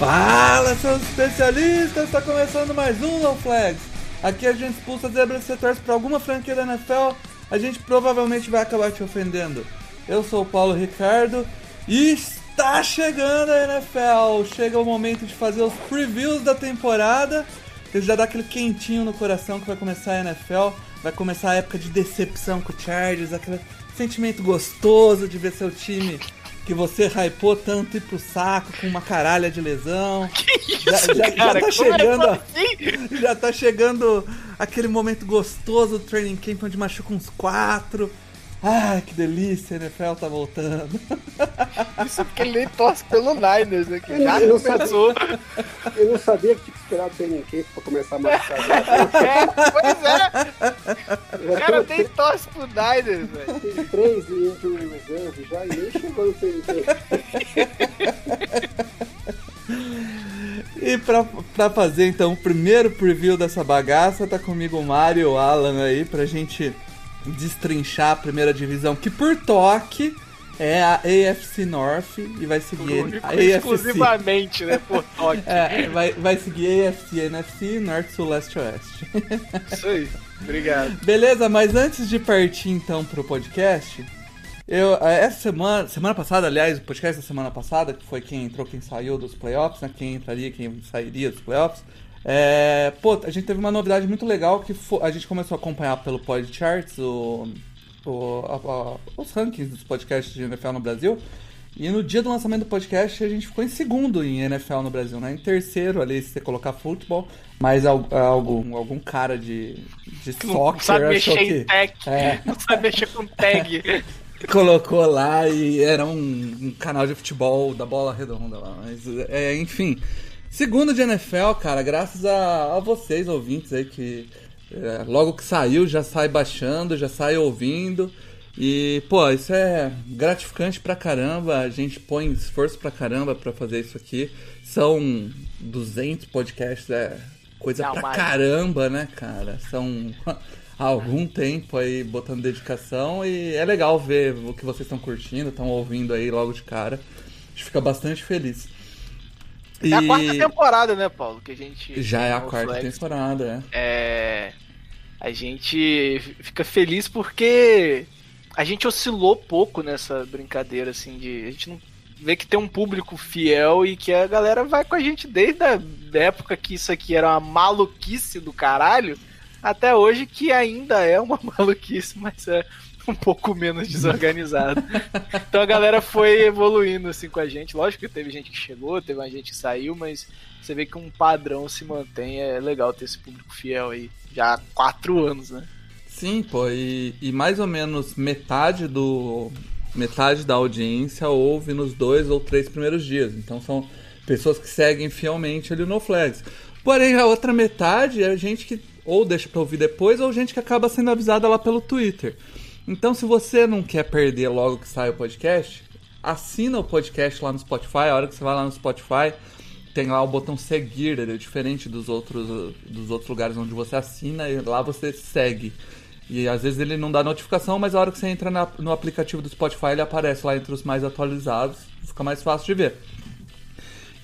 Fala, seus especialistas! Está começando mais um No Flags. Aqui a gente expulsa zebras se torce para alguma franquia da NFL, a gente provavelmente vai acabar te ofendendo. Eu sou o Paulo Ricardo e está chegando a NFL. Chega o momento de fazer os previews da temporada. Ele já dá aquele quentinho no coração que vai começar a NFL. Vai começar a época de decepção com o Chargers, aquele sentimento gostoso de ver seu time que você hypou tanto ir pro saco com uma caralha de lesão. Que isso, já, já, cara? já tá chegando, assim? já tá chegando aquele momento gostoso do training camp onde machuca uns quatro. Ai, que delícia, a NFL tá voltando. Isso porque ele nem torce pelo Niners, né? Que já Eu não começou. Eu não sabia que tinha que esperar o training camp pra começar a marcar. É, pois é. O cara tem, torce pro Niners, velho. tem três de injury reserve já e nem chegou no training camp. E pra, pra fazer então o primeiro preview dessa bagaça, tá comigo o Mario e o Alan aí pra gente destrinchar a primeira divisão, que por toque é a AFC North e vai seguir a AFC. Exclusivamente, né? Por toque. É, vai, vai seguir AFC, NFC, Norte, Sul, Leste, Oeste. Isso aí. Obrigado. Beleza, mas antes de partir então pro podcast, eu essa semana, semana passada, aliás, o podcast da semana passada, que foi quem entrou, quem saiu dos playoffs, né? Quem entraria, quem sairia dos playoffs. É, pô, a gente teve uma novidade muito legal que a gente começou a acompanhar pelo Podcharts o, o, a- a- os rankings dos podcasts de NFL no Brasil. E no dia do lançamento do podcast a gente ficou em segundo em NFL no Brasil, né? Em terceiro ali, se você colocar futebol, mas al- algum, algum cara de, de Não soccer sabe achou mexer que em tag. É. Não sabe mexer com tag. colocou lá e era um, um canal de futebol da bola redonda lá. Mas, é, enfim. Segundo de NFL, cara, graças a, a vocês, ouvintes aí, que é, logo que saiu já sai baixando, já sai ouvindo. E, pô, isso é gratificante pra caramba. A gente põe esforço pra caramba pra fazer isso aqui. São 200 podcasts, é coisa Não, pra mais. caramba, né, cara? São há algum tempo aí botando dedicação e é legal ver o que vocês estão curtindo, estão ouvindo aí logo de cara. A gente fica bastante feliz. É a quarta temporada, né, Paulo? Que a gente. Já é a quarta Flex. temporada, né? É. A gente fica feliz porque a gente oscilou pouco nessa brincadeira, assim, de. A gente não vê que tem um público fiel e que a galera vai com a gente desde a época que isso aqui era uma maluquice do caralho, até hoje que ainda é uma maluquice, mas é um pouco menos desorganizado. então a galera foi evoluindo assim com a gente. Lógico que teve gente que chegou, teve gente que saiu, mas você vê que um padrão se mantém. É legal ter esse público fiel aí. Já há quatro anos, né? Sim, pô, e, e mais ou menos metade do. Metade da audiência ouve nos dois ou três primeiros dias. Então são pessoas que seguem fielmente ali no Flags. Porém, a outra metade é gente que ou deixa pra ouvir depois, ou gente que acaba sendo avisada lá pelo Twitter. Então, se você não quer perder logo que sai o podcast, assina o podcast lá no Spotify. A hora que você vai lá no Spotify, tem lá o botão seguir, ele é diferente dos outros, dos outros lugares onde você assina e lá você segue. E às vezes ele não dá notificação, mas a hora que você entra na- no aplicativo do Spotify ele aparece lá entre os mais atualizados, fica mais fácil de ver.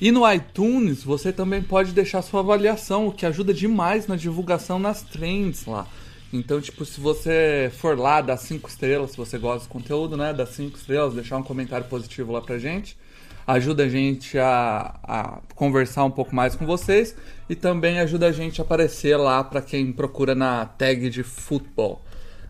E no iTunes você também pode deixar sua avaliação, o que ajuda demais na divulgação nas trends lá. Então, tipo, se você for lá, dar 5 estrelas, se você gosta do conteúdo, né? Dar 5 estrelas, deixar um comentário positivo lá pra gente. Ajuda a gente a, a conversar um pouco mais com vocês. E também ajuda a gente a aparecer lá pra quem procura na tag de futebol.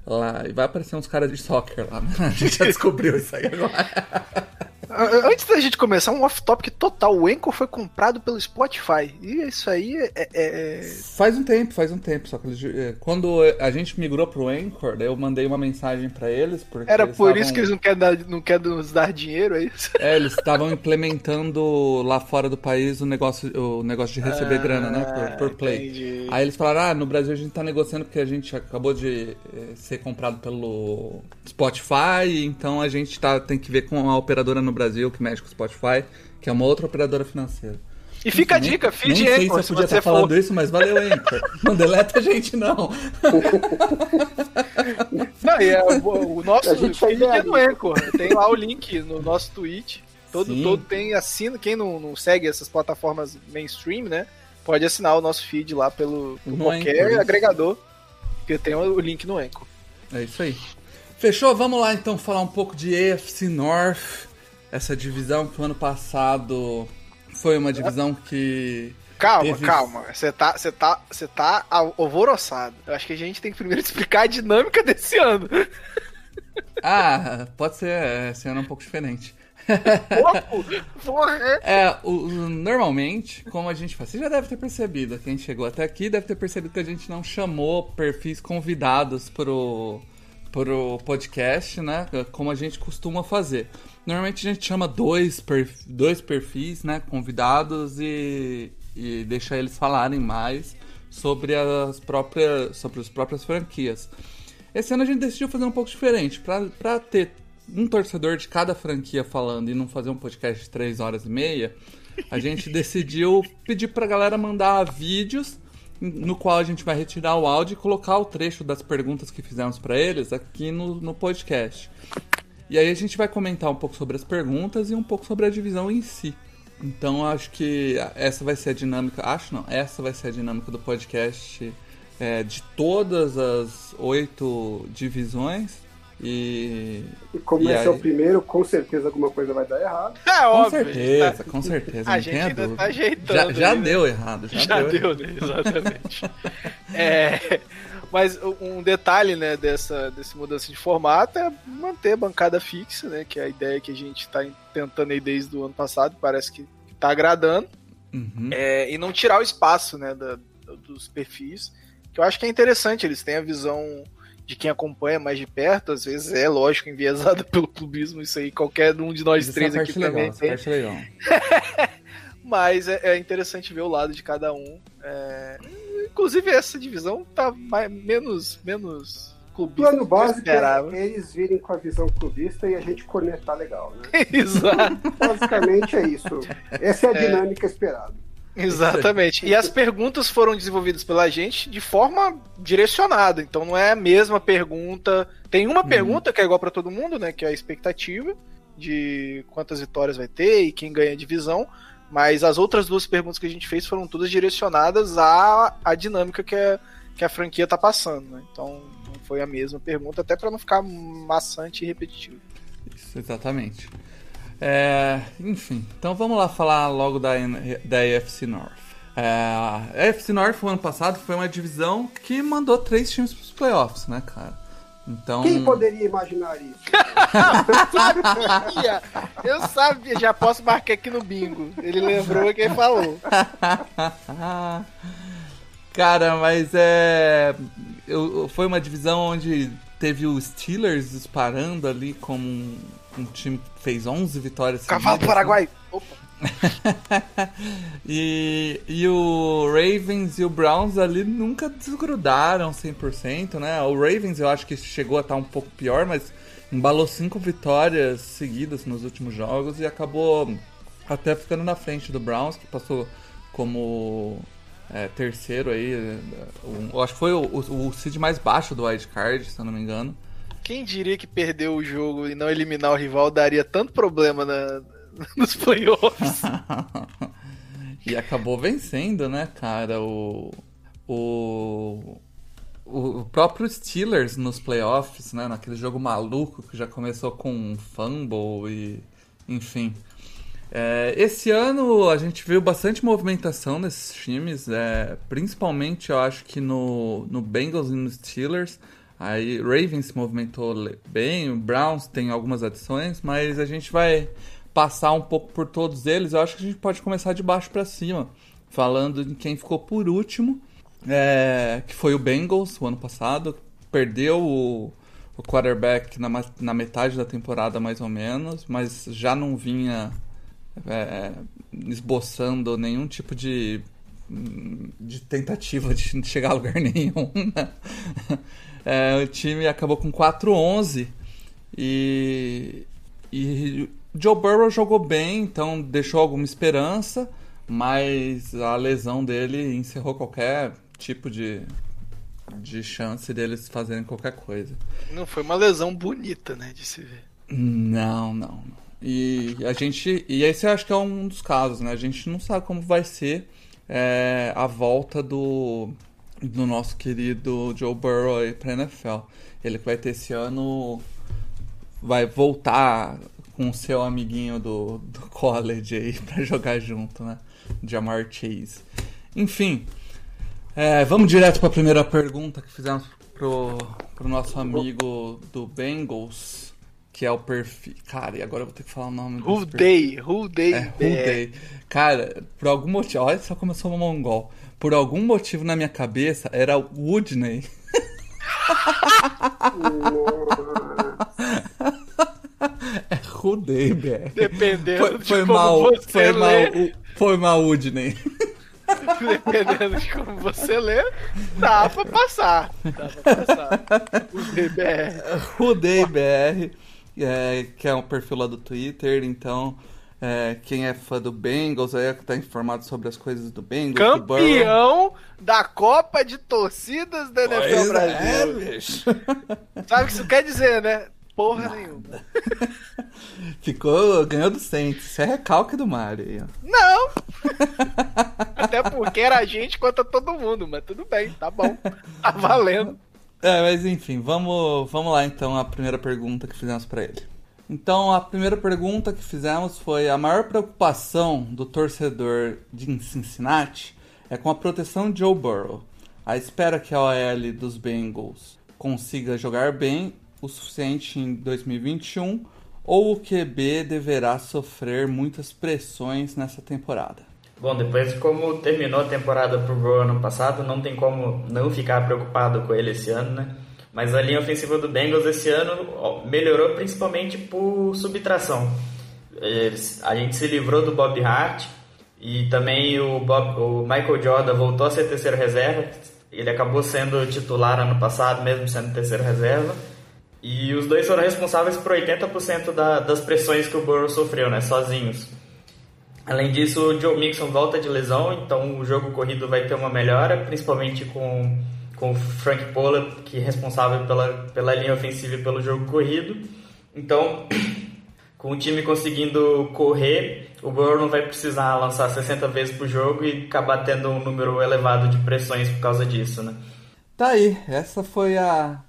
Lá, e vai aparecer uns caras de soccer lá, né? A gente já descobriu isso aí agora. Antes da gente começar, um off-topic total. O Anchor foi comprado pelo Spotify. E isso aí é. é- é- Faz um tempo, faz um tempo. Só que eles, eh, quando a gente migrou pro Anchor, daí eu mandei uma mensagem pra eles. Porque Era eles por estavam- isso que eles não querem, dar, não querem nos dar dinheiro, é isso? É, eles estavam implementando lá fora do país o negócio, o negócio de receber grana, né? Por, por play. Ah, entendi. Aí eles falaram, ah, no Brasil a gente tá negociando porque a gente acabou de ser comprado pelo Spotify, então a gente tá, tem que ver com a operadora no Brasil que mexe com o Spotify, que é uma outra operadora financeira. E fica a dica, Nem feed sei Anchor, se se eu podia estar falando for. isso, mas valeu, Anchor. Não deleta a gente, não. Não, e é, o, o nosso A gente tá feed é no. Anchor. Tem lá o link no nosso tweet. Todo, Sim. todo tem, assina. Quem não, não segue essas plataformas mainstream, né? Pode assinar o nosso feed lá pelo, por qualquer Anchor, isso. agregador. Que tem o link no Anchor. É isso aí. Fechou? Vamos lá então falar um pouco de AFC North. Essa divisão que o ano passado foi uma divisão que. Calma, Teve- calma. Você tá, você tá, você tá alvoroçado. Eu acho que a gente tem que primeiro explicar a dinâmica desse ano. Ah, pode ser. Esse ano é um pouco diferente. É. É, o, o- normalmente, como a gente faz, você já deve ter percebido, quem chegou até aqui deve ter percebido que a gente não chamou perfis convidados pro, pro podcast, né? Como a gente costuma fazer. Normalmente a gente chama dois, perf- dois perfis, né? Convidados e, e deixa eles falarem mais sobre as próprias, sobre as próprias franquias. Esse ano a gente decidiu fazer um pouco diferente, pra ter um torcedor de cada franquia falando e não fazer um podcast de 3 horas e meia, a gente decidiu pedir pra galera mandar vídeos no qual a gente vai retirar o áudio e colocar o trecho das perguntas que fizemos pra eles aqui no, no podcast. E aí a gente vai comentar um pouco sobre as perguntas e um pouco sobre a divisão em si. Então acho que essa vai ser a dinâmica. Acho não, essa vai ser a dinâmica do podcast é, de todas as oito divisões. E. E como E esse é aí? o primeiro, com certeza alguma coisa vai dar errado. É Com óbvio. certeza, tá- com certeza. A não gente ainda dúvida. tá ajeitando Já, já aí, né? deu errado, já, Já deu. deu, né? Exatamente. É, mas um detalhe, né, dessa, desse mudança de formato é manter a bancada fixa, né? Que é a ideia que a gente está tentando aí desde o ano passado, parece que tá agradando. Uhum. É, e não tirar o espaço, né, da- dos perfis. Que eu acho que é interessante, eles têm a visão de quem acompanha mais de perto, às vezes é lógico, enviesada pelo clubismo, isso aí qualquer um de nós Isso é três aqui parte legal, também tem. parte legal. Mas é, é interessante ver o lado de cada um. É, Inclusive essa divisão tá mais, menos, menos clubista. plano do que eu básico é eles virem com a visão clubista e a gente conectar legal, né? Exato, Basicamente é isso. Essa é a É. dinâmica esperada. Exatamente. E as perguntas foram desenvolvidas pela gente de forma direcionada. Então não é a mesma pergunta. Tem uma Uhum. pergunta que é igual para todo mundo, né? Que é a expectativa de quantas vitórias vai ter e quem ganha a divisão. Mas as outras duas perguntas que a gente fez foram todas direcionadas à, à dinâmica que a, que a franquia tá passando, né? Então não foi a mesma pergunta, até para não ficar maçante e repetitivo. Isso, exatamente. É, enfim, então vamos lá falar logo da, da AFC North. É, a AFC North, o ano passado, foi uma divisão que mandou três times para os playoffs, né, cara? Então. Quem poderia imaginar isso? sabia! Eu sabia, já posso marcar aqui no bingo. Ele lembrou quem falou. Cara, mas é. eu- foi uma divisão onde teve o Steelers disparando ali como um, um time que fez 11 vitórias Cavalo seguidas, Paraguai. Opa. e, e o Ravens e o Browns ali nunca desgrudaram 100%, né? O Ravens eu acho que chegou a estar um pouco pior, mas embalou cinco vitórias seguidas nos últimos jogos e acabou até ficando na frente do Browns, que passou como é, terceiro aí. é, um- eu acho que foi o, o, o seed mais baixo do Wild Card, se eu não me engano. Quem diria que perder o jogo e não eliminar o rival daria tanto problema na- nos playoffs? e acabou vencendo, né, cara? O, o, o próprio Steelers nos playoffs, né? Naquele jogo maluco que já começou com um fumble e. Enfim. É, esse ano a gente viu bastante movimentação nesses times, é, principalmente eu acho que no, no Bengals e no Steelers. Aí Ravens se movimentou bem, o Browns tem algumas adições, mas a gente vai passar um pouco por todos eles, eu acho que a gente pode começar de baixo para cima, falando de quem ficou por último, é, que foi o Bengals o ano passado, perdeu o, o quarterback na, na metade da temporada mais ou menos, mas já não vinha é, esboçando nenhum tipo de de tentativa de chegar a lugar nenhum. Né? É, o time acabou com 4-11 e, e Joe Burrow jogou bem, então deixou alguma esperança, mas a lesão dele encerrou qualquer tipo de, de chance deles fazerem qualquer coisa. Não foi uma lesão bonita, né, de se ver. Não, não. E a gente. E esse eu acho que é um dos casos, né? A gente não sabe como vai ser é, a volta do, do nosso querido Joe Burrow aí pra NFL. Ele que vai ter esse ano. Vai voltar com o seu amiguinho do, do college aí pra jogar junto, né? Jamar Chase. Enfim, é, vamos direto para a primeira pergunta que fizemos pro, pro nosso amigo do Bengals, que é o perfil. Cara, e agora eu vou ter que falar o nome Who Day, Who Day, é, Who Day. Cara, por algum motivo, olha só como eu sou mongol. Por algum motivo na minha cabeça era Woodney. é Rudei, BR. Dependendo foi, de foi como mal, você foi lê. mal, foi mal Woodney. Dependendo de como você lê, dá pra passar. Dá pra passar. O DBR. Rudei BR, é, que é um perfil lá do Twitter, então é, quem é fã do Bengals aí tá informado sobre as coisas do Bengals. do. Campeão da Copa de Torcidas da NFL Pois Brasil. é, bicho. Sabe o que isso quer dizer, né? Porra nenhuma. Ficou, ganhou do Saints. Isso é recalque do Mario aí, ó. Não! Até porque era a gente contra todo mundo, mas tudo bem, tá bom. Tá valendo. É, mas enfim, vamos, vamos lá então a primeira pergunta que fizemos pra ele. Então, a primeira pergunta que fizemos foi: a maior preocupação do torcedor de Cincinnati é com a proteção de Joe Burrow. A espera que a OL dos Bengals consiga jogar bem o suficiente em 2021 ou o QB deverá sofrer muitas pressões nessa temporada? Bom, depois como terminou a temporada pro Burrow ano passado, não tem como não ficar preocupado com ele esse ano, né? Mas a linha ofensiva do Bengals esse ano melhorou principalmente por subtração. A gente se livrou do Bob Hart e também o, Bob- o Michael Jordan voltou a ser terceiro reserva. Ele acabou sendo titular ano passado, mesmo sendo terceiro reserva. E os dois foram responsáveis por 80% da- das pressões que o Burrow sofreu, né? Sozinhos. Além disso, o Joe Mixon volta de lesão, então o jogo corrido vai ter uma melhora, principalmente com, com o Frank Pollard, que é responsável pela, pela linha ofensiva e pelo jogo corrido. Então, com o time conseguindo correr, o Burrow não vai precisar lançar 60 vezes por jogo e acabar tendo um número elevado de pressões por causa disso, né? Tá aí, essa foi a,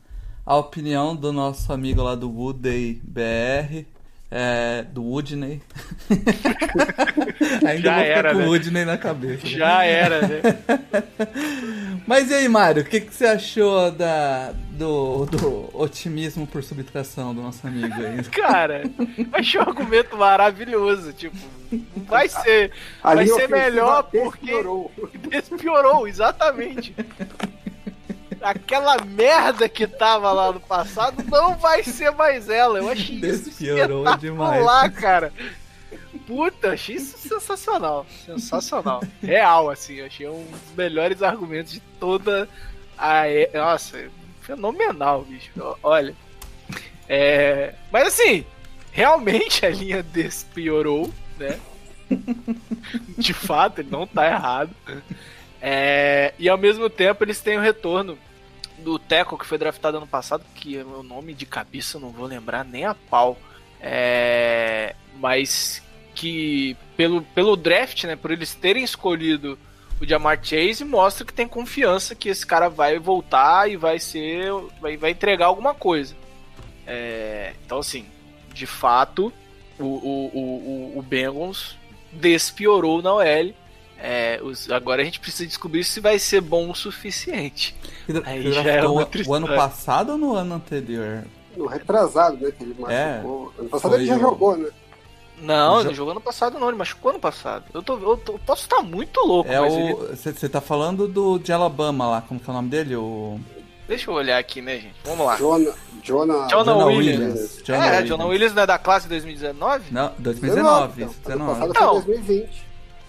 a opinião do nosso amigo lá do Woodney BR, é, do Woodney. Ainda Já vou ficar era, com né? o Woodney na cabeça. né? Já era, né? Mas e aí, Mário, o que, que você achou da, do, do otimismo por subtração do nosso amigo aí? Cara, achei um argumento maravilhoso. Tipo, vai ser, vai ser melhor porque despiorou. despiorou, exatamente. Aquela merda que tava lá no passado não vai ser mais ela. Eu achei isso Despiorou espetacular, cara. Puta, achei isso sensacional. Sensacional. Real, assim. Achei um dos melhores argumentos de toda a. Nossa, fenomenal, bicho. Olha. É... Mas assim, realmente a linha despiorou, né? De fato, ele não tá errado. É, E ao mesmo tempo eles têm o retorno do Teco, que foi draftado ano passado, que é o nome de cabeça não vou lembrar nem a pau. É, Mas que pelo, pelo draft, né, por eles terem escolhido o Jamar Chase, mostra que tem confiança que esse cara vai voltar e vai ser. vai, vai entregar alguma coisa. É, Então, assim, de fato, o, o, o- o Bengals despiorou na OL. É, os- agora a gente precisa descobrir se vai ser bom o suficiente. Você Aí já é o- outra o ano passado ou no ano anterior? No retrasado, né? Que ele machucou. ano passado ele já o- jogou, né? Não, Jo- não jogou ano passado não, ele machucou ano passado. Eu, tô, eu tô- posso estar muito louco, É mas o. ele... Você tá falando do de Alabama lá, como que é o nome dele? O. Deixa eu olhar aqui, né, gente? Vamos lá. Jonah, Jonah, Jonah Jonah Williams. Williams. é, Williams. Jonah Williams não é da classe 2019? Não, 2019, então. isso, Ano 19. passado Não. foi 2020.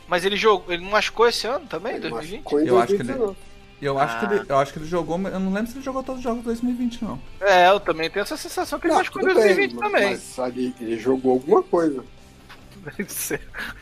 Mas ele jogou, ele não machucou esse ano também, Ele 2020? machucou em Eu acho que ele- 2019. Eu acho, Ah. que ele, eu acho que ele jogou, eu não lembro se ele jogou todos os jogos de 2020, não. É, eu também tenho essa sensação que ele Não, machucou em tudo 2020 bem, também. Mas ali ele jogou alguma coisa.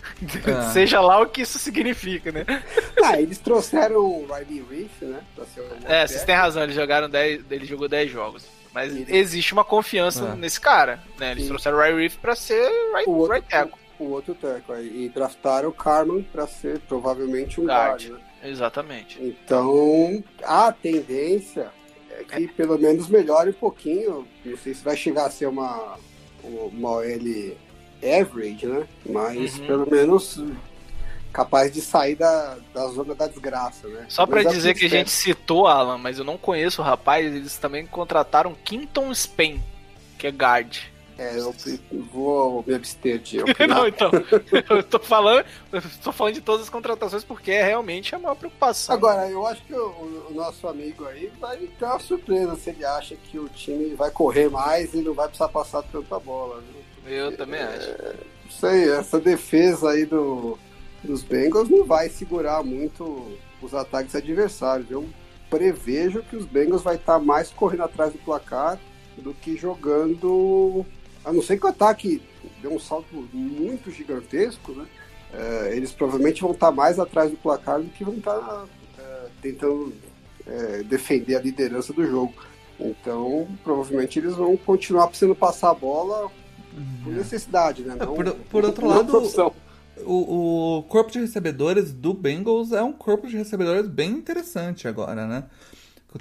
Ah. Seja lá o que isso significa, né? Ah, eles trouxeram o Riley Reef, né? Pra ser o É, vocês têm razão, eles jogaram 10, ele jogou 10 jogos. Mas Ele- existe uma confiança É. nesse cara, né? Eles Sim. trouxeram o Ray Reef pra ser right, o outro, right tackle. O, outro aí. E draftaram o Carmen pra ser provavelmente um Guard. né? Exatamente. Então, a tendência é que pelo menos melhore um pouquinho. Não sei se vai chegar a ser uma, uma OL average, né? Mas Uhum. pelo menos capaz de sair da, da zona da desgraça, né? Só pra Mas é dizer que a gente citou, Alan, mas eu não conheço o rapaz, eles também contrataram Quinton Spain, que é guard. É, eu vou me abster de opinar. não, então. Eu tô falando, eu tô falando de todas as contratações porque é realmente a maior preocupação. Agora, eu acho que o, o nosso amigo aí vai ter uma surpresa se ele acha que o time vai correr mais e não vai precisar passar tanta bola. Viu? eu também acho. Não sei, essa defesa aí do, dos Bengals não vai segurar muito os ataques adversários. Eu prevejo que os Bengals vai estar mais correndo atrás do placar do que jogando. A não ser que o ataque dê um salto muito gigantesco, né? É, eles provavelmente vão estar mais atrás do placar do que vão estar é, tentando é, defender a liderança do jogo. Então, provavelmente eles vão continuar precisando passar a bola por necessidade, né? Não, por- por outro lado. O, o corpo de recebedores do Bengals é um corpo de recebedores bem interessante agora, né?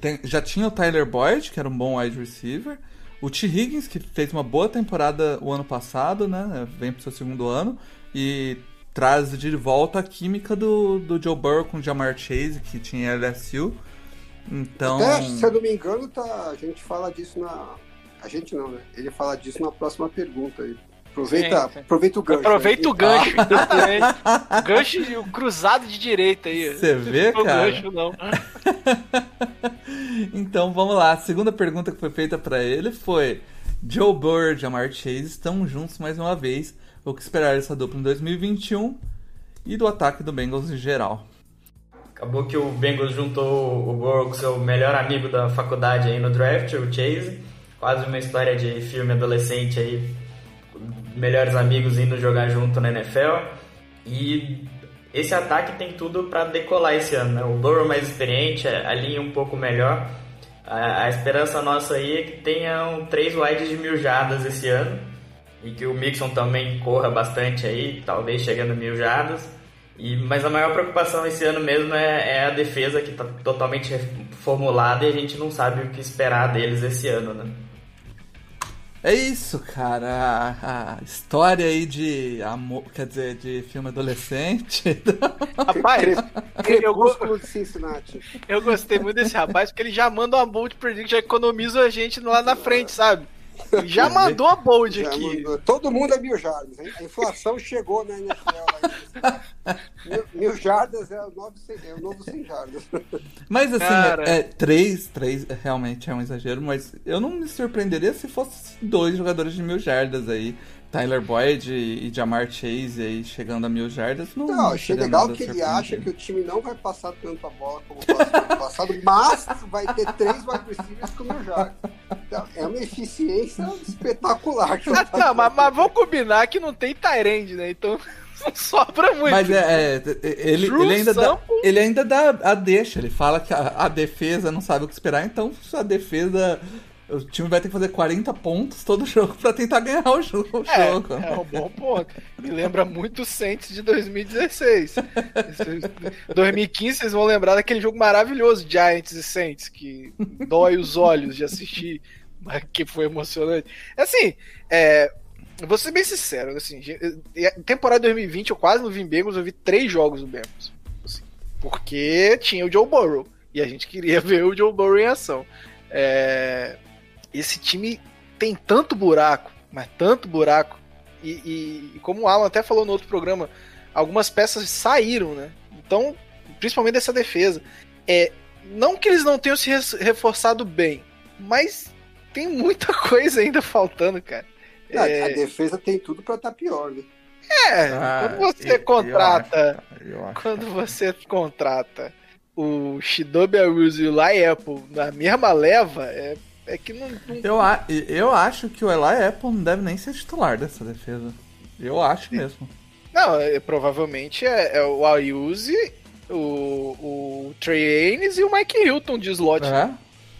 Tem- já tinha o Tyler Boyd, que era um bom wide receiver. O T. Higgins, que fez uma boa temporada o ano passado, né? Vem pro seu segundo ano. E traz de volta a química do, do Joe Burrow com o Jamar Chase, que tinha LSU. Então. Até, se eu não me engano, tá, a gente fala disso na. A gente não, né? Ele fala disso na próxima pergunta aí. Aproveita, Sim, sim. aproveita o gancho. Aproveita aí. o gancho, exatamente. gancho e o cruzado de direita aí. Você vê, Não cara? gancho, não. Então vamos lá. A segunda pergunta que foi feita pra ele foi: Joe Burrow e Jamar Chase estão juntos mais uma vez. O que esperar dessa dupla em 2021 e do ataque do Bengals em geral? Acabou que o Bengals juntou o Burrow com seu melhor amigo da faculdade aí no draft, o Chase. Quase uma história de filme adolescente aí. Melhores amigos indo jogar junto na NFL. E esse ataque tem tudo para decolar esse ano. Né? O Burrow mais experiente, a linha um pouco melhor. A, a esperança nossa aí é que tenham três wides de mil jardas esse ano. E que o Mixon também corra bastante aí, talvez chegando mil jardas. E, mas a maior preocupação esse ano mesmo é, é a defesa que está totalmente reformulada e a gente não sabe o que esperar deles esse ano, né? É isso, cara. A, a história aí de amor, quer dizer, de filme adolescente. Rapaz, eu, go- eu gostei muito desse rapaz porque ele já manda uma bold predict, já economiza a gente lá na frente, sabe? Já mandou a bold Já aqui. mandou- Todo mundo é mil jardas. hein? A inflação chegou na NFL. Mil, mil jardas é o, novo, é o novo 100 jardas. Mas assim, Cara. é, é, três, três realmente é um exagero, mas eu não me surpreenderia se fosse dois jogadores de mil jardas aí. Tyler Boyd e, e Jamar Chase aí chegando a mil jardas. Não, Não, achei legal que ele acha que o time não vai passar tanta bola como passou ano passado, mas vai ter três wide receivers com mil jardas. Então, é uma eficiência espetacular. que Ah, tá mas, mas vamos combinar que não tem Tyrande, né? Então não sobra muito. Mas é, é, ele, ele, ainda dá, ele ainda dá a deixa. Ele fala que a, a defesa não sabe o que esperar, então a defesa. O time vai ter que fazer 40 pontos todo jogo pra tentar ganhar o jogo. É, jogo. é um bom ponto. Me lembra muito o Saints de 2016. 2015 vocês vão lembrar daquele jogo maravilhoso, Giants e Saints, que dói os olhos de assistir, mas que foi emocionante. Assim, é, vou ser bem sincero, assim, temporada 2020 eu quase não vi em Bengals, eu vi três jogos do Bengals. assim, porque tinha o Joe Burrow, e a gente queria ver o Joe Burrow em ação. É, esse time tem tanto buraco, mas tanto buraco. E, e, e como o Alan até falou no outro programa, algumas peças saíram, né? Então, principalmente dessa defesa. É, não que eles não tenham se reforçado bem, mas tem muita coisa ainda faltando, cara. É... A defesa tem tudo para estar tá pior, né? É, ah, quando você eu, contrata. Eu acho, eu acho, quando você contrata o Shidobi Awuzu e o Eli Apple na mesma leva, é, é que não. não... Eu, eu acho que o Eli Apple não deve nem ser titular dessa defesa. Eu acho mesmo. Não, é, provavelmente é, é o Ayuzi, o, o Trey Haynes e o Mike Hilton de slot. É.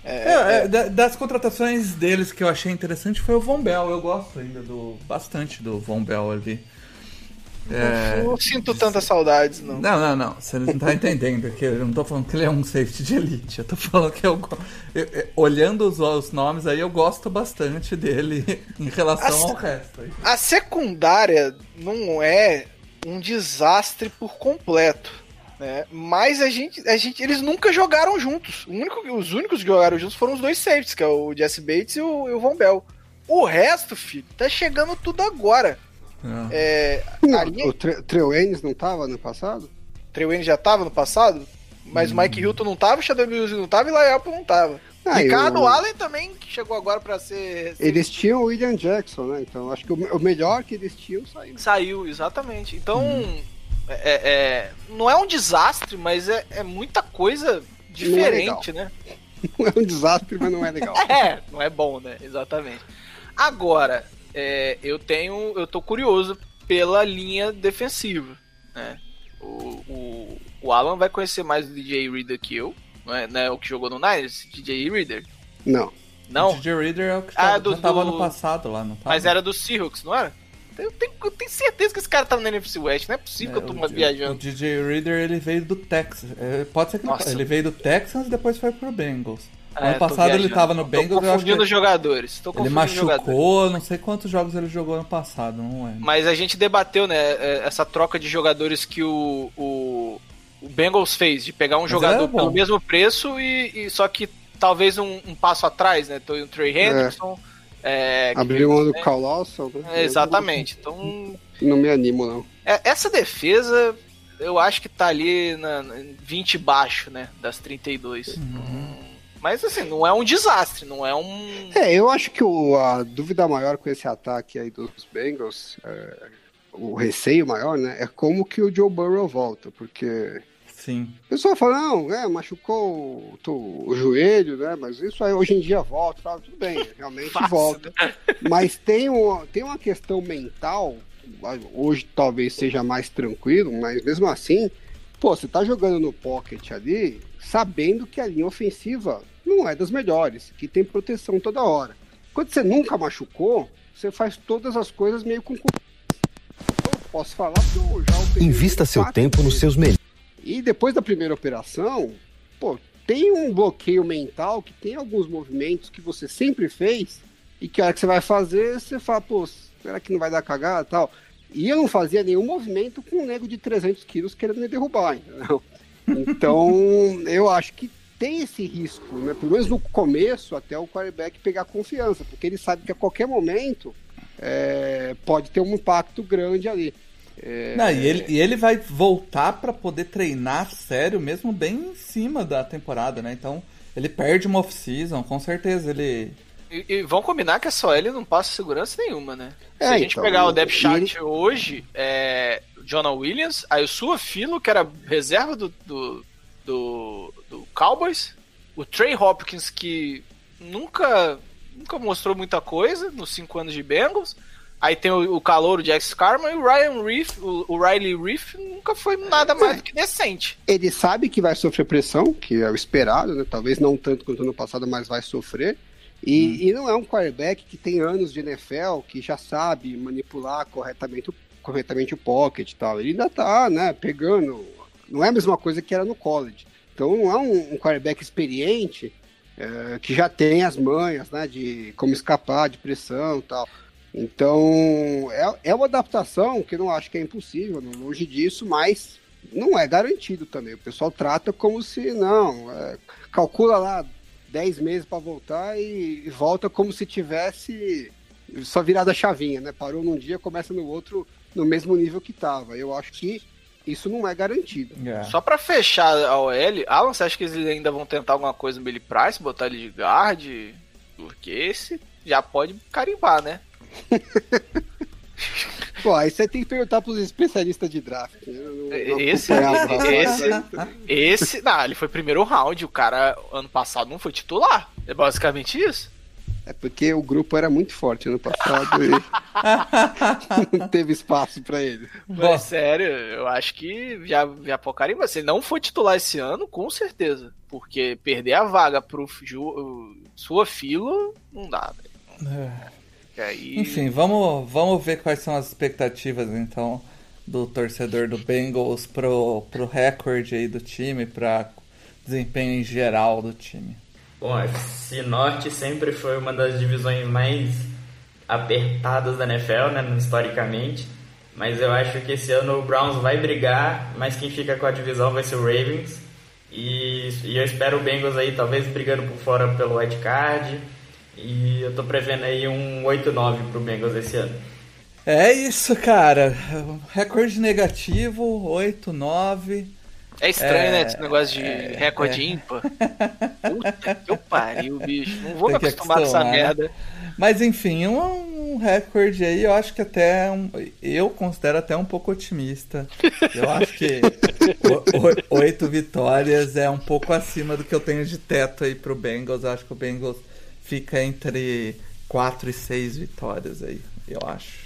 É, é, é, das contratações deles que eu achei interessante foi o Von Bell. Eu gosto ainda do bastante do Von Bell ali. É... Não sinto tantas saudades, não. Não, não, não. Você não tá entendendo. Que eu não tô falando que ele é um safety de elite. Eu tô falando que eu. eu, eu olhando os, os, nomes aí, eu gosto bastante dele em relação a, ao resto. A secundária não é um desastre por completo. Né? Mas a gente, a gente, eles nunca jogaram juntos. Único, os únicos que jogaram juntos foram os dois safeties, que é o Jesse Bates e o, e o Von Bell. O resto, filho, tá chegando tudo agora. É. É, linha... O Trey Waynes não tava no passado? Trey Waynes já tava no passado? Mas hum. o Mike Hilton não tava, o Shadow Mills não tava e o Lyle não tava. Ah, Ricardo eu... Allen também chegou agora para ser. Eles tinham o William Jackson, né? Então acho que o melhor que eles tinham saiu. Saiu, exatamente. Então, hum. é, é, não é um desastre, mas é, é muita coisa diferente, não né? Não é um desastre, mas não é legal. é, não é bom, né? Exatamente. Agora, é, eu tenho. Eu tô curioso pela linha defensiva. Né? O, o, o Alan vai conhecer mais o DJ Reader que eu. Não é, não é o que jogou no Niners? DJ Reader? Não. Não? O DJ Reader é o que ah, do, tava do... no passado lá, não tava? Mas era do Seahawks, não era? Eu tenho, eu tenho certeza que esse cara tá no NFC West, não é possível é, que eu tô viajando. O DJ Reader ele veio do Texas. É, pode ser que não, ele veio do Texas e depois foi pro Bengals. É, ano passado ele tava no Bengals. Tô confundindo os jogadores. Tô ele machucou, jogadores. não sei quantos jogos ele jogou ano passado, não é. Mas a gente debateu, né, é, essa troca de jogadores que o, o, o Bengals fez, de pegar um Mas jogador pelo mesmo preço e, e, só que talvez um, um passo atrás, né? Então, o Trey Henderson. É. É, Abriu mão do né? Carl Lawson, né? É, exatamente. Então. Não me animo, não. É, essa defesa, eu acho que tá ali na, na 20 baixo, né? Das 32. Uhum. Mas assim, não é um desastre, não é um. É, eu acho que o, a dúvida maior com esse ataque aí dos Bengals, é, o receio maior, né, é como que o Joe Burrow volta, porque. Sim. O pessoal fala, não, é, machucou o, o joelho, né? Mas isso aí hoje em dia volta, tá, tudo bem, realmente volta. Né? Mas tem, um, tem uma questão mental, hoje talvez seja mais tranquilo, mas mesmo assim, pô, você tá jogando no pocket ali, sabendo que a linha ofensiva não é das melhores, que tem proteção toda hora. Quando você nunca machucou, você faz todas as coisas meio com. Eu posso falar que eu já Invista seu tempo vezes. nos seus melhores. E depois da primeira operação, pô, tem um bloqueio mental que tem alguns movimentos que você sempre fez e que a hora que você vai fazer, você fala, pô, será que não vai dar cagada e tal? E eu não fazia nenhum movimento com um nego de 300 quilos querendo me derrubar, entendeu? Então, eu acho que tem esse risco, né? Pelo menos no começo, até o quarterback pegar confiança, porque ele sabe que a qualquer momento é, pode ter um impacto grande ali. É... Não, e, ele, e ele vai voltar para poder treinar sério mesmo bem em cima da temporada, né? Então ele perde uma off-season, com certeza ele. E, e vão combinar que a só ele não passa segurança nenhuma, né? Se é, a gente então, pegar o depth chart ele... hoje, é, Jonah Williams, aí o Sua Filo, que era reserva do, do, do, do Cowboys, o Trey Hopkins, que nunca, nunca mostrou muita coisa nos cinco anos de Bengals, aí tem o, o calor, o Jax Carman, e o Ryan Reef, o, o Riley Reef, nunca foi nada mais do que decente. Ele sabe que vai sofrer pressão, que é o esperado, né? talvez não tanto quanto no passado, mas vai sofrer. E, hum. e, não é um quarterback que tem anos de NFL, que já sabe manipular corretamente o corretamente o pocket e tal. Ele ainda tá, né, pegando. Não é a mesma coisa que era no college. Então não é um, um quarterback experiente é, que já tem as manhas, né, de como escapar de pressão e tal. Então é, é uma adaptação que eu não acho que é impossível, longe disso, mas não é garantido também. O pessoal trata como se, não, é, calcula lá 10 meses para voltar e, e volta como se tivesse só virada chavinha, né? Parou num dia, começa no outro no mesmo nível que tava. Eu acho que isso não é garantido. É. Só pra fechar a OL, Alan, você acha que eles ainda vão tentar alguma coisa no Billy Price, botar ele de guard? Porque esse já pode carimbar, né? Pô, aí você tem que perguntar pros especialistas de draft. Eu não Esse, esse, esse, não, ele foi primeiro round, o cara ano passado não foi titular. É basicamente isso. É porque o grupo era muito forte ano passado e não teve espaço pra ele. Mas sério, eu acho que já, já pô, carimba. Se ele não for titular esse ano, com certeza. Porque perder a vaga pro Ju, sua fila, não dá, velho. E aí, Enfim, vamos, vamos ver quais são as expectativas então do torcedor do Bengals pro, pro recorde aí do time, para desempenho em geral do time. Bom, a FC Norte sempre foi uma das divisões mais apertadas da NFL, né, historicamente. Mas eu acho que esse ano o Browns vai brigar, mas quem fica com a divisão vai ser o Ravens. E, e eu espero o Bengals aí, talvez brigando por fora pelo wild card. E eu tô prevendo aí um 8-9 pro Bengals esse ano. É isso, cara. Recorde negativo, 8, 9. É estranho, É, né? Esse negócio de recorde ímpar. Puta que eu pariu, bicho. Não vou Tem me acostumar com essa né? merda. Mas enfim, um, um recorde aí, eu acho que até um- eu considero até um pouco otimista. Eu acho que o- o- oito vitórias é um pouco acima do que eu tenho de teto aí pro Bengals. Eu acho que o Bengals fica entre quatro e seis vitórias aí, eu acho.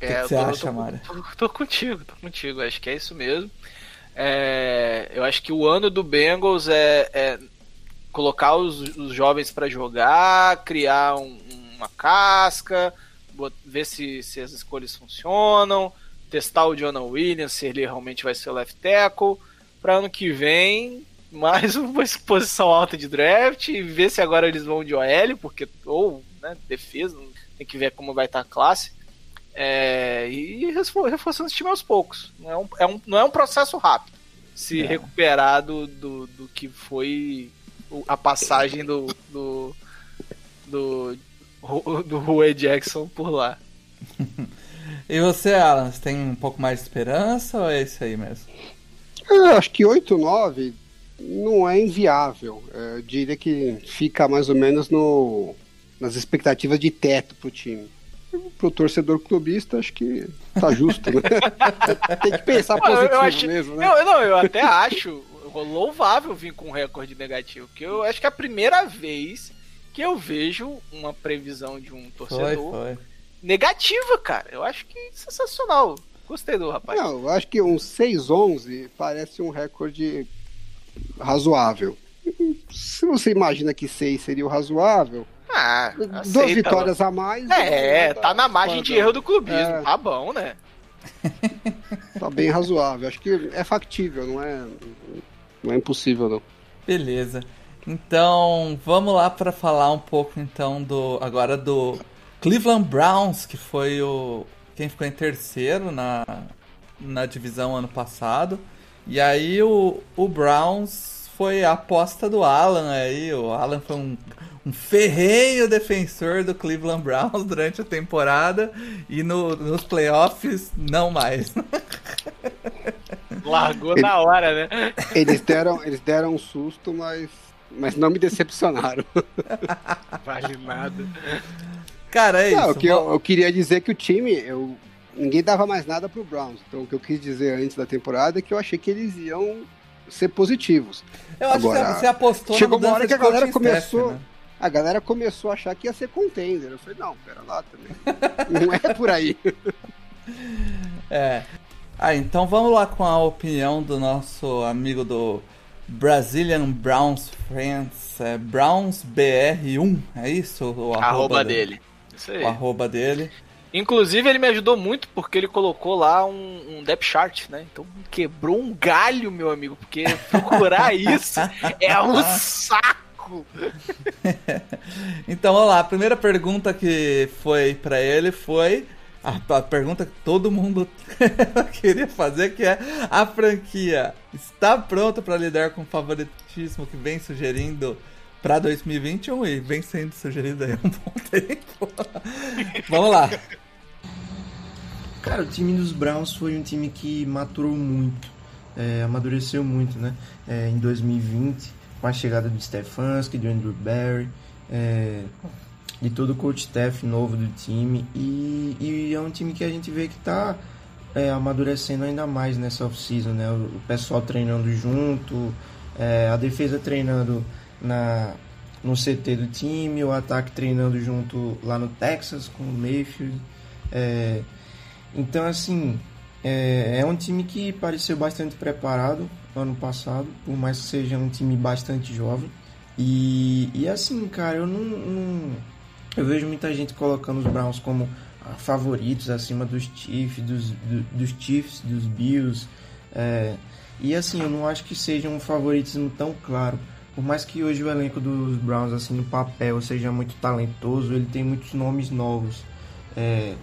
que É, que você tô- acha, tô, Mara? Tô, tô contigo, tô contigo. Acho que é isso mesmo. É, eu acho que o ano do Bengals é, é colocar os, os jovens pra jogar, criar um- uma casca, ver se, se as escolhas funcionam, testar o Jonah Williams, se ele realmente vai ser o left tackle, para ano que vem mais uma posição alta de draft e ver se agora eles vão de OL, porque ou né, defesa, tem que ver como vai estar a classe. É, e reforçando esse time aos poucos. Não é um, é um- não é um processo rápido se É. recuperar do, do, do que foi o- a passagem do do, do, do Rue Jackson por lá. E você, Alan, você tem um pouco mais de esperança ou é isso aí mesmo? Eu acho que 8, 9 não é inviável. É, Eu diria que fica mais ou menos no, nas expectativas de teto pro time. Pro torcedor clubista, acho que tá justo, né? Tem que pensar Pô, eu- positivo eu acho- mesmo, né? Eu, não, eu até acho louvável vir com um recorde negativo, porque eu acho que é a primeira vez que eu vejo uma previsão de um Foi, torcedor foi. negativa, cara. Eu acho que sensacional. Gostei do rapaz. Não, eu acho que um 6-11 parece um recorde razoável. Se você imagina que 6 seria o razoável, Ah, duas vitórias a mais. É, né, tá na margem de erro do clubismo. É. Tá bom, né? Tá bem razoável. Acho que é factível, não é, não é impossível, não. Beleza. Então, vamos lá para falar um pouco então do agora do Cleveland Browns, que foi o quem ficou em terceiro na, na divisão ano passado. E aí o, o Browns foi a aposta do Alan aí, o Alan foi um, um ferrenho defensor do Cleveland Browns durante a temporada e no, nos playoffs não mais. Largou na hora, né? Eles deram, eles deram um susto, mas, mas não me decepcionaram. Vale nada. Cara, é Não, isso. o que eu, eu queria dizer que o time, eu, ninguém dava mais nada pro Browns. Então o que eu quis dizer antes da temporada é que eu achei que eles iam ser positivos. Eu acho Agora, que você apostou chegou na uma hora que a galera coaching staff, começou- né? A galera começou a achar que ia ser contender. Eu falei, não, pera lá também. Não é por aí. É. Ah, então vamos lá com a opinião do nosso amigo do Brazilian Browns Friends, é BrownsBR1, é isso? O Arroba do- dele. Isso aí. O arroba dele. Inclusive, ele me ajudou muito porque ele colocou lá um, um depth chart, né? Então quebrou um galho, meu amigo, porque procurar isso é um saco. Então vamos lá, a primeira pergunta que foi pra ele foi a, a pergunta que todo mundo queria fazer, que é a franquia está pronta para lidar com o favoritismo que vem sugerindo Pra 2021 e vem sendo sugerido aí há um bom tempo. Vamos lá. Cara, o time dos Browns foi um time que maturou muito, é, amadureceu muito, né? É, em 2020, com a chegada do Stefanski, do Andrew Barry, é, de todo o coach staff novo do time. E, e, é um time que a gente vê que tá é, amadurecendo ainda mais nessa off-season, né? O, o, pessoal treinando junto, é, a defesa treinando na, no CT do time, o ataque treinando junto lá no Texas com o Mayfield. É, então, assim, é, é, um time que pareceu bastante preparado ano passado, por mais que seja um time bastante jovem. E, e assim, cara, eu não, não, Eu vejo muita gente colocando os Browns como favoritos acima dos Chiefs, dos, do, dos Chiefs, dos Bills. É, e assim, eu não acho que seja um favoritismo tão claro. Por mais que hoje o elenco dos Browns, assim, no papel, seja muito talentoso, ele tem muitos nomes novos. É,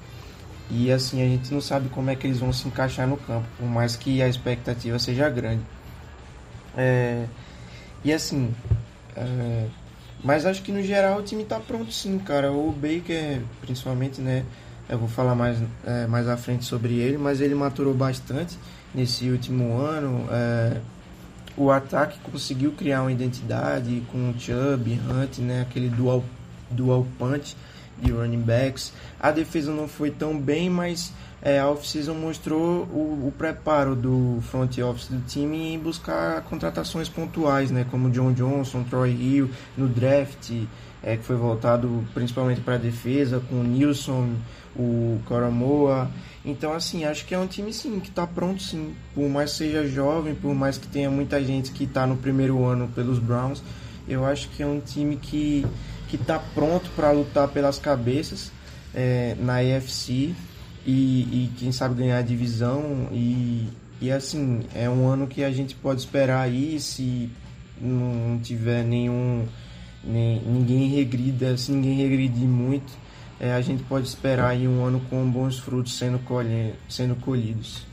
e assim, a gente não sabe como é que eles vão se encaixar no campo, por mais que a expectativa seja grande. É, e assim, é, mas acho que no geral o time tá pronto sim, cara. O Baker, principalmente, né? Eu vou falar mais, é, mais à frente sobre ele, mas ele maturou bastante nesse último ano. É, o ataque conseguiu criar uma identidade com o Chubb, Hunt, né? Aquele dual, dual punch de running backs. A defesa não foi tão bem, mas é, a off-season mostrou o, o, preparo do front office do time em buscar contratações pontuais, né, como John Johnson, Troy Hill, no draft, é, que foi voltado principalmente para a defesa, com o Nilson, o Coramoa. Então, assim, acho que é um time sim, que está pronto sim. Por mais que seja jovem, por mais que tenha muita gente que está no primeiro ano pelos Browns, eu acho que é um time que está pronto para lutar pelas cabeças é, na EFC e, e, quem sabe ganhar a divisão. E, e assim é um ano que a gente pode esperar aí se não tiver nenhum nem, ninguém regrida se ninguém regredir muito é, a gente pode esperar aí um ano com bons frutos sendo, colhe, sendo colhidos.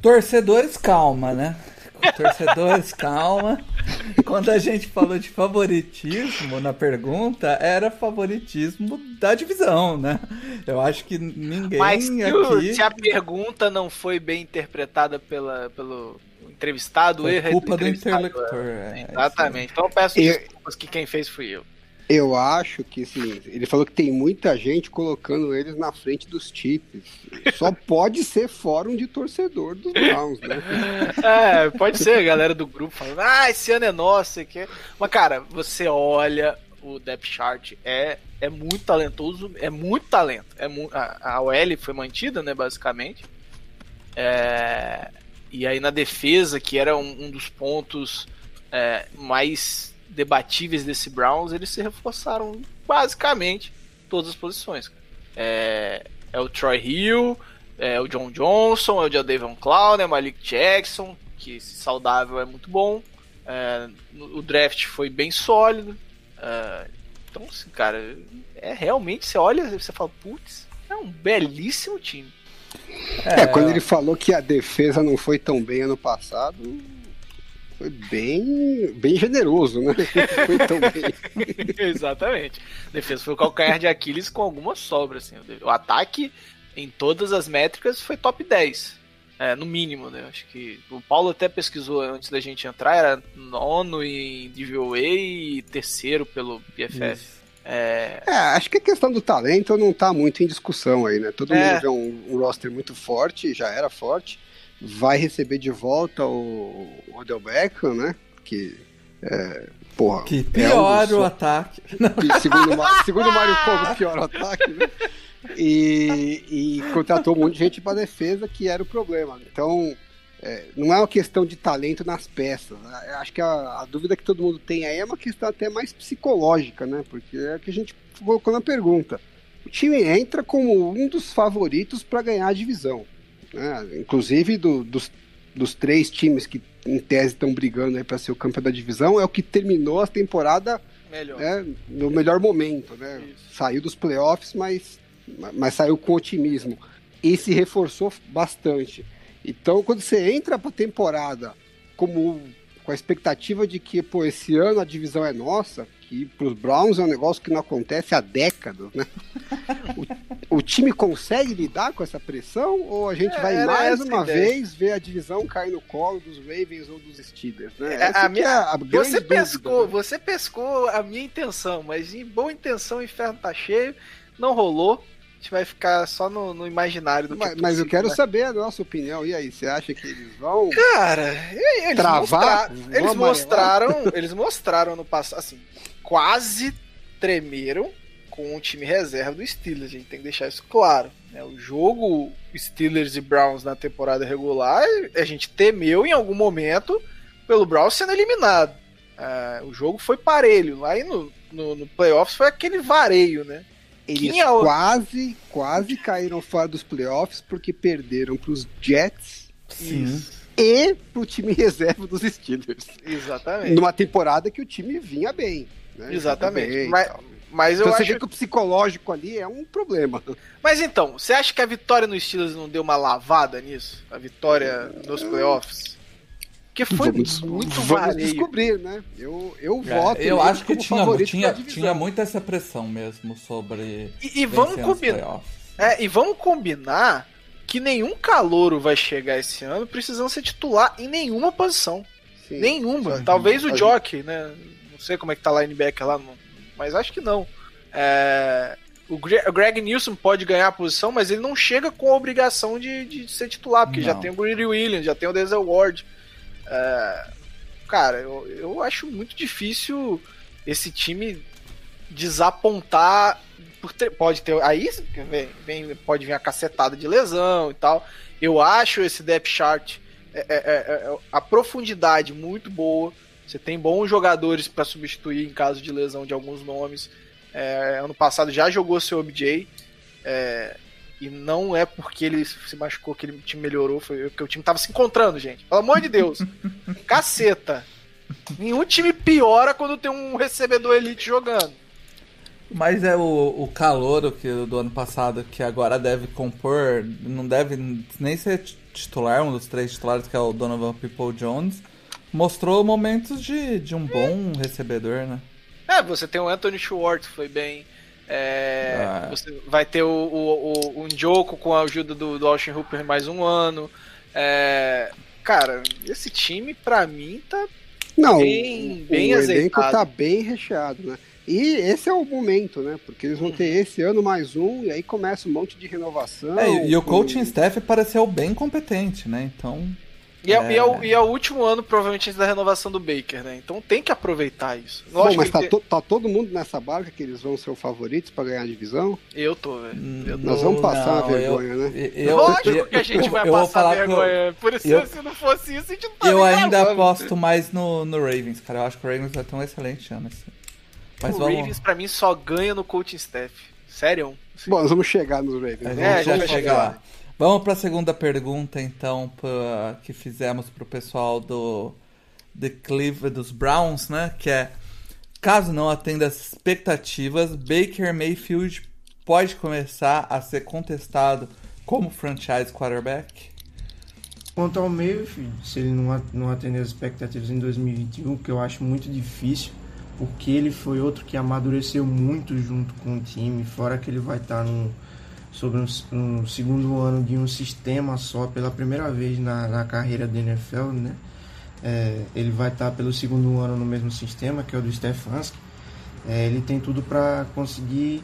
Torcedores calma né torcedores, calma. Quando a gente falou de favoritismo na pergunta, era favoritismo da divisão, né? Eu acho que ninguém Mas se, aqui... se a pergunta não foi bem interpretada pela, pelo entrevistado, é culpa do interlocutor. É, Exatamente. Então eu peço desculpas que quem fez fui eu. Eu acho que, assim, ele falou que tem muita gente colocando eles na frente dos Chiefs. Só pode ser fórum de torcedor dos Browns, né? É, pode ser a galera do grupo falando, ah, esse ano é nosso, aqui. Mas, cara, você olha o depth chart, é, é muito talentoso, é muito talento. É mu a, a OL foi mantida, né, basicamente. É, e aí na defesa, que era um, um dos pontos é, mais debatíveis desse Browns, eles se reforçaram basicamente todas as posições. É, é o Troy Hill, é o John Johnson, é o Jadavion Clown, é o Malik Jackson, que saudável é muito bom. É, o draft foi bem sólido. É, então, assim, cara, é realmente, você olha você fala, putz, é um belíssimo time. É, é, quando ele falou que a defesa não foi tão bem ano passado, foi bem, bem generoso, né? foi tão bem. Exatamente. A defesa foi o calcanhar de Aquiles com alguma sobra. Assim. O ataque, em todas as métricas, foi top 10. É, no mínimo, né? Acho que o Paulo até pesquisou antes da gente entrar, era nono em DVOA e terceiro pelo PFF. É... é... acho que a questão do talento não está muito em discussão aí, né? Todo é. mundo vê um, um roster muito forte, já era forte vai receber de volta o Odell Beckham, né? Que, é, porra... Que piora é um o ataque. Que, segundo, segundo o Mario Pogo, piora o ataque, né? E, e contratou um monte de gente para defesa, que era o problema. Então, é, não é uma questão de talento nas peças. Né? Acho que a, a, dúvida que todo mundo tem aí é uma questão até mais psicológica, né? Porque é a que a gente colocou na pergunta. O time entra como um dos favoritos para ganhar a divisão. Né? Inclusive, do, dos, dos três times que em tese estão brigando para ser o campeão da divisão, é o que terminou a temporada melhor. Né, no melhor momento. Né? Saiu dos playoffs, mas, mas saiu com otimismo. E se reforçou bastante. Então, quando você entra para a temporada como com a expectativa de que, pô, esse ano a divisão é nossa, que pros Browns é um negócio que não acontece há décadas, né? o, o time consegue lidar com essa pressão ou a gente É, vai mais uma ideia. vez ver a divisão cair no colo dos Ravens ou dos Steelers, né? É, Essa a minha- é a grande Você dúvida, pescou, né? você pescou a minha intenção, mas em boa intenção o inferno tá cheio, não rolou. A gente vai ficar só no, no imaginário do que Mas, é mas eu quero né? saber a nossa opinião. E aí, você acha que eles vão Cara, eles Travar? eles mostraram, eles mostraram no passado, assim, quase tremeram com o time reserva do Steelers. A gente tem que deixar isso claro. né? O jogo Steelers e Browns na temporada regular, a gente temeu em algum momento pelo Browns sendo eliminado. Ah, o jogo foi parelho. Lá no, no, no playoffs foi aquele vareio, né? Eles é o- quase, quase caíram fora dos playoffs porque perderam para os Jets Isso. e para o time reserva dos Steelers. Exatamente. Numa temporada que o time vinha bem. Né? Exatamente. Mas- tal. Mas eu Então você acho vê que o psicológico ali é um problema. Mas então, você acha que a vitória no Steelers não deu uma lavada nisso? A vitória nos playoffs? Porque foi vamos, muito vamos vareio. descobrir, né? Eu, eu É, voto. eu acho que como tinha, favorito tinha, tinha muito essa pressão mesmo sobre. E, e vamos combinar. É, e vamos combinar que nenhum calouro vai chegar esse ano precisando ser titular em nenhuma posição. Sim. Nenhuma. Talvez o. Jock, né? Não sei como é que tá linebacker lá, não- mas acho que não. É, o, Gre o Greg Nilsson pode ganhar a posição, mas ele não chega com a obrigação de, de ser titular, porque já Não. tem o Greedy Williams, já tem o Denzel Ward. É, cara, eu, eu acho muito difícil esse time desapontar. por ter- pode ter. Aí vem, vem- pode vir a cacetada de lesão e tal. Eu acho esse depth chart é, é- é- é a profundidade muito boa. Você tem bons jogadores para substituir em caso de lesão de alguns nomes. É, ano passado já jogou seu OBJ. é, e não é porque ele se machucou que ele- o time melhorou, foi porque o time tava se encontrando, gente. Pelo amor de Deus. Caceta. Nenhum time piora quando tem um recebedor elite jogando. Mas é o, o calouro que, do ano passado, que agora deve compor, não deve nem ser titular, um dos três titulares, que é o Donovan People Jones, mostrou momentos de, de um bom recebedor, né? É, você tem o Anthony Schwartz, foi bem. É, Ah. Você vai ter o, o, o, Njoku com a ajuda do, do Austin Hooper mais um ano. É, cara, esse time, pra mim, tá. Não, Bem- o, bem o azeitado. elenco tá bem recheado, né? E esse é o momento, né? Porque eles vão ter esse ano mais um, e aí começa um monte de renovação. É, e, e o com- coaching staff pareceu bem competente, né? Então. E é, É. e é o, e é o último ano, provavelmente, antes da renovação do Baker, né? Então tem que aproveitar isso. Bom, Lógico mas que tá, tem- to- tá todo mundo nessa barca que eles vão ser os favoritos pra ganhar a divisão? Eu tô, velho. Tô. Nós vamos passar não, uma vergonha, eu, né? Eu, Lógico eu- que a gente eu- vai passar falar que eu- vergonha. Por isso, eu- se não fosse isso, a gente não tá Eu ainda aposto mais no, no Ravens, cara. Eu acho que o Ravens vai ter um excelente ano. Assim. Mas o vamos. Ravens, pra mim, só ganha no coaching staff. Sério? Assim, Bom, nós vamos chegar nos Ravens. Né? É, já vamos chega chegar. lá. Vamos para a segunda pergunta, então, pra- que fizemos para o pessoal do de Cleveland, dos Browns, né? Que é, caso não atenda às expectativas, Baker Mayfield pode começar a ser contestado como franchise quarterback? Quanto ao Mayfield, se ele não, não atender as expectativas em 2021, que eu acho muito difícil, porque ele foi outro que amadureceu muito junto com o time, fora que ele vai estar num, sobre um, um segundo ano de um sistema só, pela primeira vez na, na carreira da NFL, né? É, ele vai estar pelo segundo ano no mesmo sistema, que é o do Stefanski. É, ele tem tudo para conseguir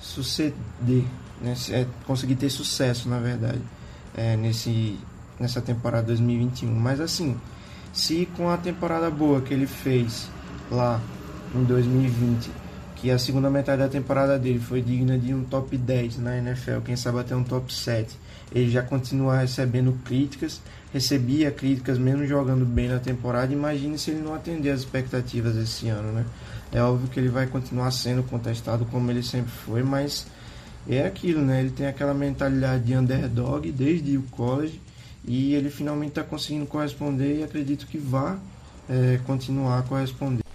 suceder, né? É, conseguir ter sucesso, na verdade, é, nesse, nessa temporada 2021. Mas assim, se com a temporada boa que ele fez lá em 2020, que a segunda metade da temporada dele foi digna de um top 10 na NFL, quem sabe até um top 7, ele já continua recebendo críticas, recebia críticas mesmo jogando bem na temporada, imagine se ele não atender as expectativas esse ano, né? É óbvio que ele vai continuar sendo contestado como ele sempre foi, mas é aquilo, né? Ele tem aquela mentalidade de underdog desde o college e ele finalmente está conseguindo corresponder e acredito que vá é, continuar a corresponder.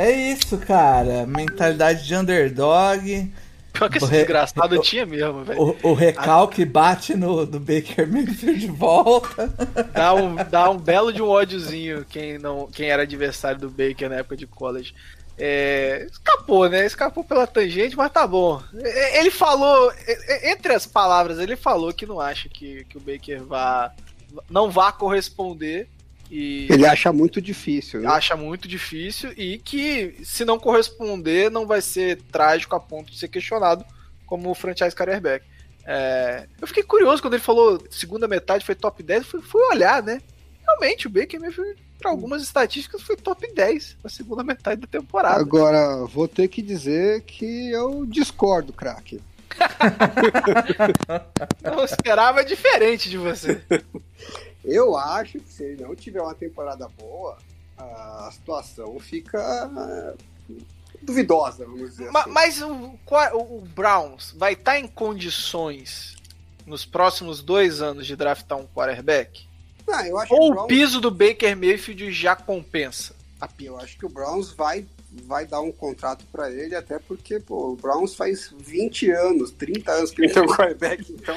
É isso, cara. Mentalidade de underdog. Pior que esse re- desgraçado o- tinha mesmo, velho. O, o recalque bate no do Baker Mayfield de volta. Dá um, dá um belo de um ódiozinho quem, não, quem era adversário do Baker na época de college. É, escapou, né? Escapou pela tangente, mas tá bom. É, Ele falou, é, é, entre as palavras, ele falou que não acha que, que o Baker vá, não vá corresponder e Ele acha muito difícil, né? acha muito difícil e que se não corresponder não vai ser trágico a ponto de ser questionado como franchise quarterback. É, eu fiquei curioso quando ele falou segunda metade foi top 10, fui, fui olhar, né? Realmente o Baker Mayfield, para algumas estatísticas foi top 10 na segunda metade da temporada. Agora, vou ter que dizer que eu discordo, craque. Não esperava diferente de você. Eu acho que se ele não tiver uma temporada boa, a situação fica ah, duvidosa, vamos dizer Ma- assim. Mas o, o Browns vai estar em condições nos próximos dois anos de draftar um quarterback? Não, eu acho que Ou o o Browns, piso do Baker Mayfield já compensa a eu acho que o Browns vai, vai dar um contrato pra ele, até porque pô, o Browns faz 20 anos, 30 anos que ele tem um quarterback, então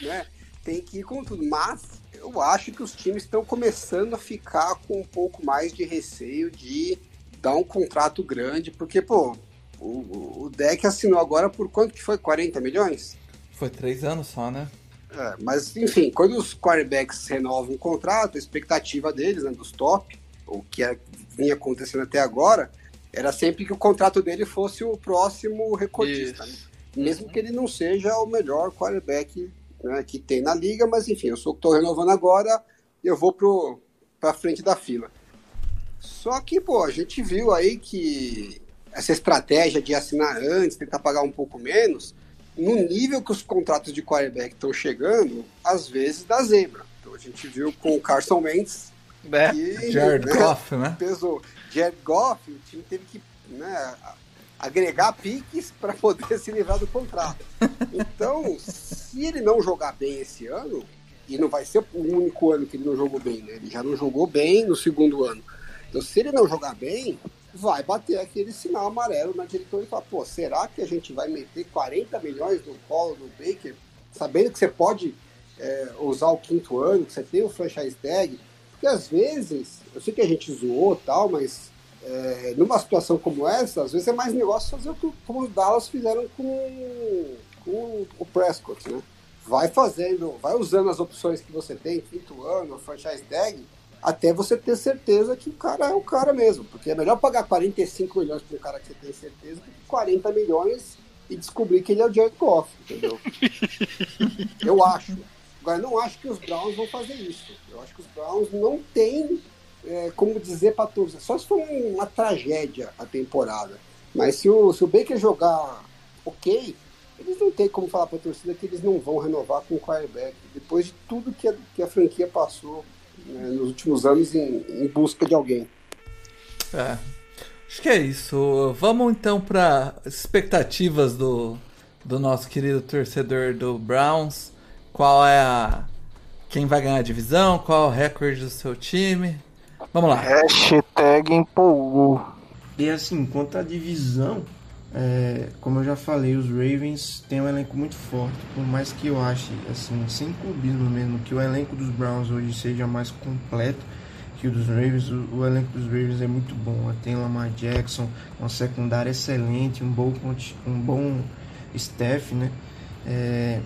né, tem que ir com tudo. Mas eu acho que os times estão começando a ficar com um pouco mais de receio de dar um contrato grande, porque, pô, o, o deck assinou agora por quanto que foi? 40 milhões? Foi três anos só, né? É, mas, enfim, quando os quarterbacks renovam um contrato, a expectativa deles, né, dos top, o que é- vinha acontecendo até agora, era sempre que o contrato dele fosse o próximo recordista. né? Mesmo que ele não seja o melhor quarterback né, que tem na liga, mas enfim, eu sou que estou renovando agora, eu vou pro, pra frente da fila. Só que, pô, a gente viu aí que essa estratégia de assinar antes, tentar pagar um pouco menos, no nível que os contratos de quarterback estão chegando, às vezes dá zebra. Então a gente viu com o Carson Wentz Né? que Jared né, Goff, né? pesou. Jared Goff, o time teve que né, agregar piques para poder se livrar do contrato. Então, se ele não jogar bem esse ano, e não vai ser o único ano que ele não jogou bem, né? Ele já não jogou bem no segundo ano. Então, se ele não jogar bem, vai bater aquele sinal amarelo na diretoria e falar, pô, será que a gente vai meter 40 milhões no colo do Baker, sabendo que você pode é, usar o quinto ano, que você tem o franchise tag? Porque às vezes, eu sei que a gente zoou tal, mas é, numa situação como essa, às vezes é mais negócio fazer o que como os Dallas fizeram com, com o Prescott, né? Vai fazendo, vai usando as opções que você tem, quinto ano, franchise tag, até você ter certeza que o cara é o cara mesmo. Porque é melhor pagar 45 milhões para um cara que você tem certeza do que 40 milhões e descobrir que ele é o Jared Goff, entendeu? Eu acho. Agora, não acho que os Browns vão fazer isso. Eu acho que os Browns não têm é, como dizer para todos. Só se for uma tragédia a temporada. Mas se o, se o Baker jogar ok, eles não têm como falar para a torcida que eles não vão renovar com o quarterback. Depois de tudo que a, que a franquia passou né, nos últimos anos em, em busca de alguém. É. Acho que é isso. Vamos então para expectativas do, do nosso querido torcedor do Browns. Qual é a. Quem vai ganhar a divisão? Qual é o recorde do seu time? Vamos lá. Hashtag empolgou. E assim, quanto à divisão, é, como eu já falei, os Ravens têm um elenco muito forte. Por mais que eu ache, assim, sem clubismo mesmo, que o elenco dos Browns hoje seja mais completo que o dos Ravens, o, o elenco dos Ravens é muito bom. Tem Lamar Jackson, uma secundária excelente, um bom, um bom staff, né? É,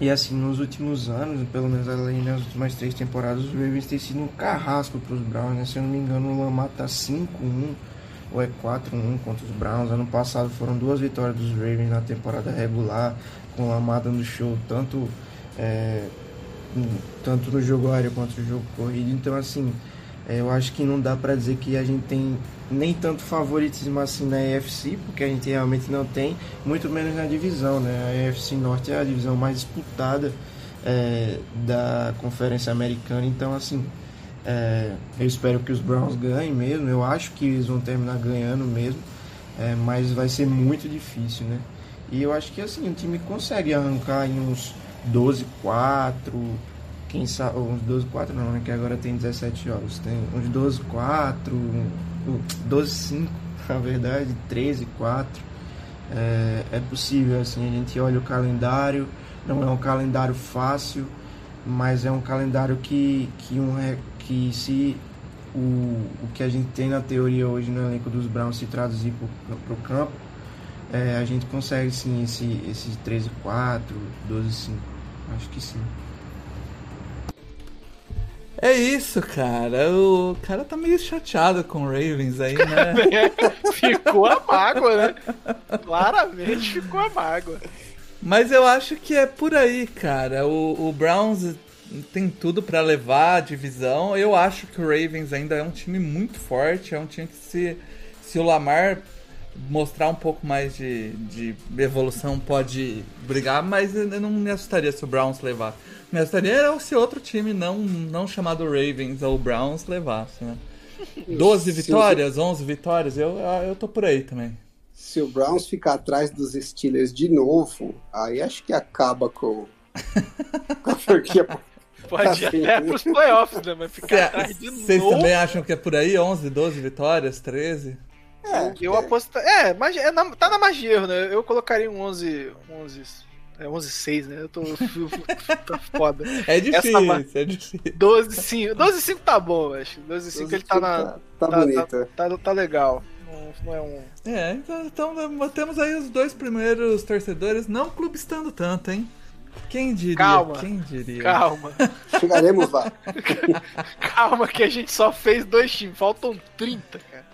e assim, nos últimos anos, pelo menos ali nas últimas três temporadas, os Ravens têm sido um carrasco para os Browns, né? Se eu não me engano, o Lamar tá 5-1 ou é 4-1 contra os Browns. Ano passado foram duas vitórias dos Ravens na temporada regular, com o Lamar dando show tanto, é, tanto no jogo aéreo quanto no jogo corrido. Então, assim, eu acho que não dá para dizer que a gente tem nem tanto favoritismo assim na AFC, porque a gente realmente não tem, muito menos na divisão, né? A AFC Norte é a divisão mais disputada é, da Conferência Americana, então assim, é, eu espero que os Browns ganhem mesmo, eu acho que eles vão terminar ganhando mesmo, é, mas vai ser muito difícil, né? E eu acho que assim, o time consegue arrancar em uns 12-4, quem sabe, uns 12-4 não, né? Que agora tem 17 jogos, tem uns 12-4, 12-5, na verdade, 13-4. É, é possível, assim, a gente olha o calendário, não é um calendário fácil, mas é um calendário que, que, um, que se o, o que a gente tem na teoria hoje no elenco dos Browns se traduzir para o campo, é, a gente consegue sim esse, esse 13-4, 12-5. Acho que sim. É isso, cara. O cara tá meio chateado com o Ravens aí, né? ficou a mágoa, né? Claramente ficou a mágoa. Mas eu acho que é por aí, cara. O, o Browns tem tudo para levar a divisão. Eu acho que o Ravens ainda é um time muito forte. É um time que se, se o Lamar mostrar um pouco mais de, de evolução pode brigar, mas eu não me assustaria se o Browns levar. Me assustaria era se outro time não, não chamado Ravens ou Browns levasse, né? 12 vitórias, 11 vitórias, eu, eu tô por aí também. Se o Browns ficar atrás dos Steelers de novo, aí acho que acaba com, com a franquia Pode ir até pros playoffs, né? Mas ficar Cê, atrás de novo. Vocês também acham que é por aí? 11, 12 vitórias, 13? É, eu aposto. É, mas é na, tá na magia, né? Eu colocaria um 11. 11 é 11 6, né? Eu tô, tô foda. É difícil, Essa, é difícil. 12 5. 12 5 tá bom, acho. 12 5 ele tá na. Tá, tá, tá bonito. Tá, tá, tá legal. Não, não, é um. É, então, então temos aí os dois primeiros torcedores não clubistando tanto, hein? Quem diria? Calma. Quem diria? Calma. Chegaremos lá. Calma, que a gente só fez dois times, faltam 30, cara.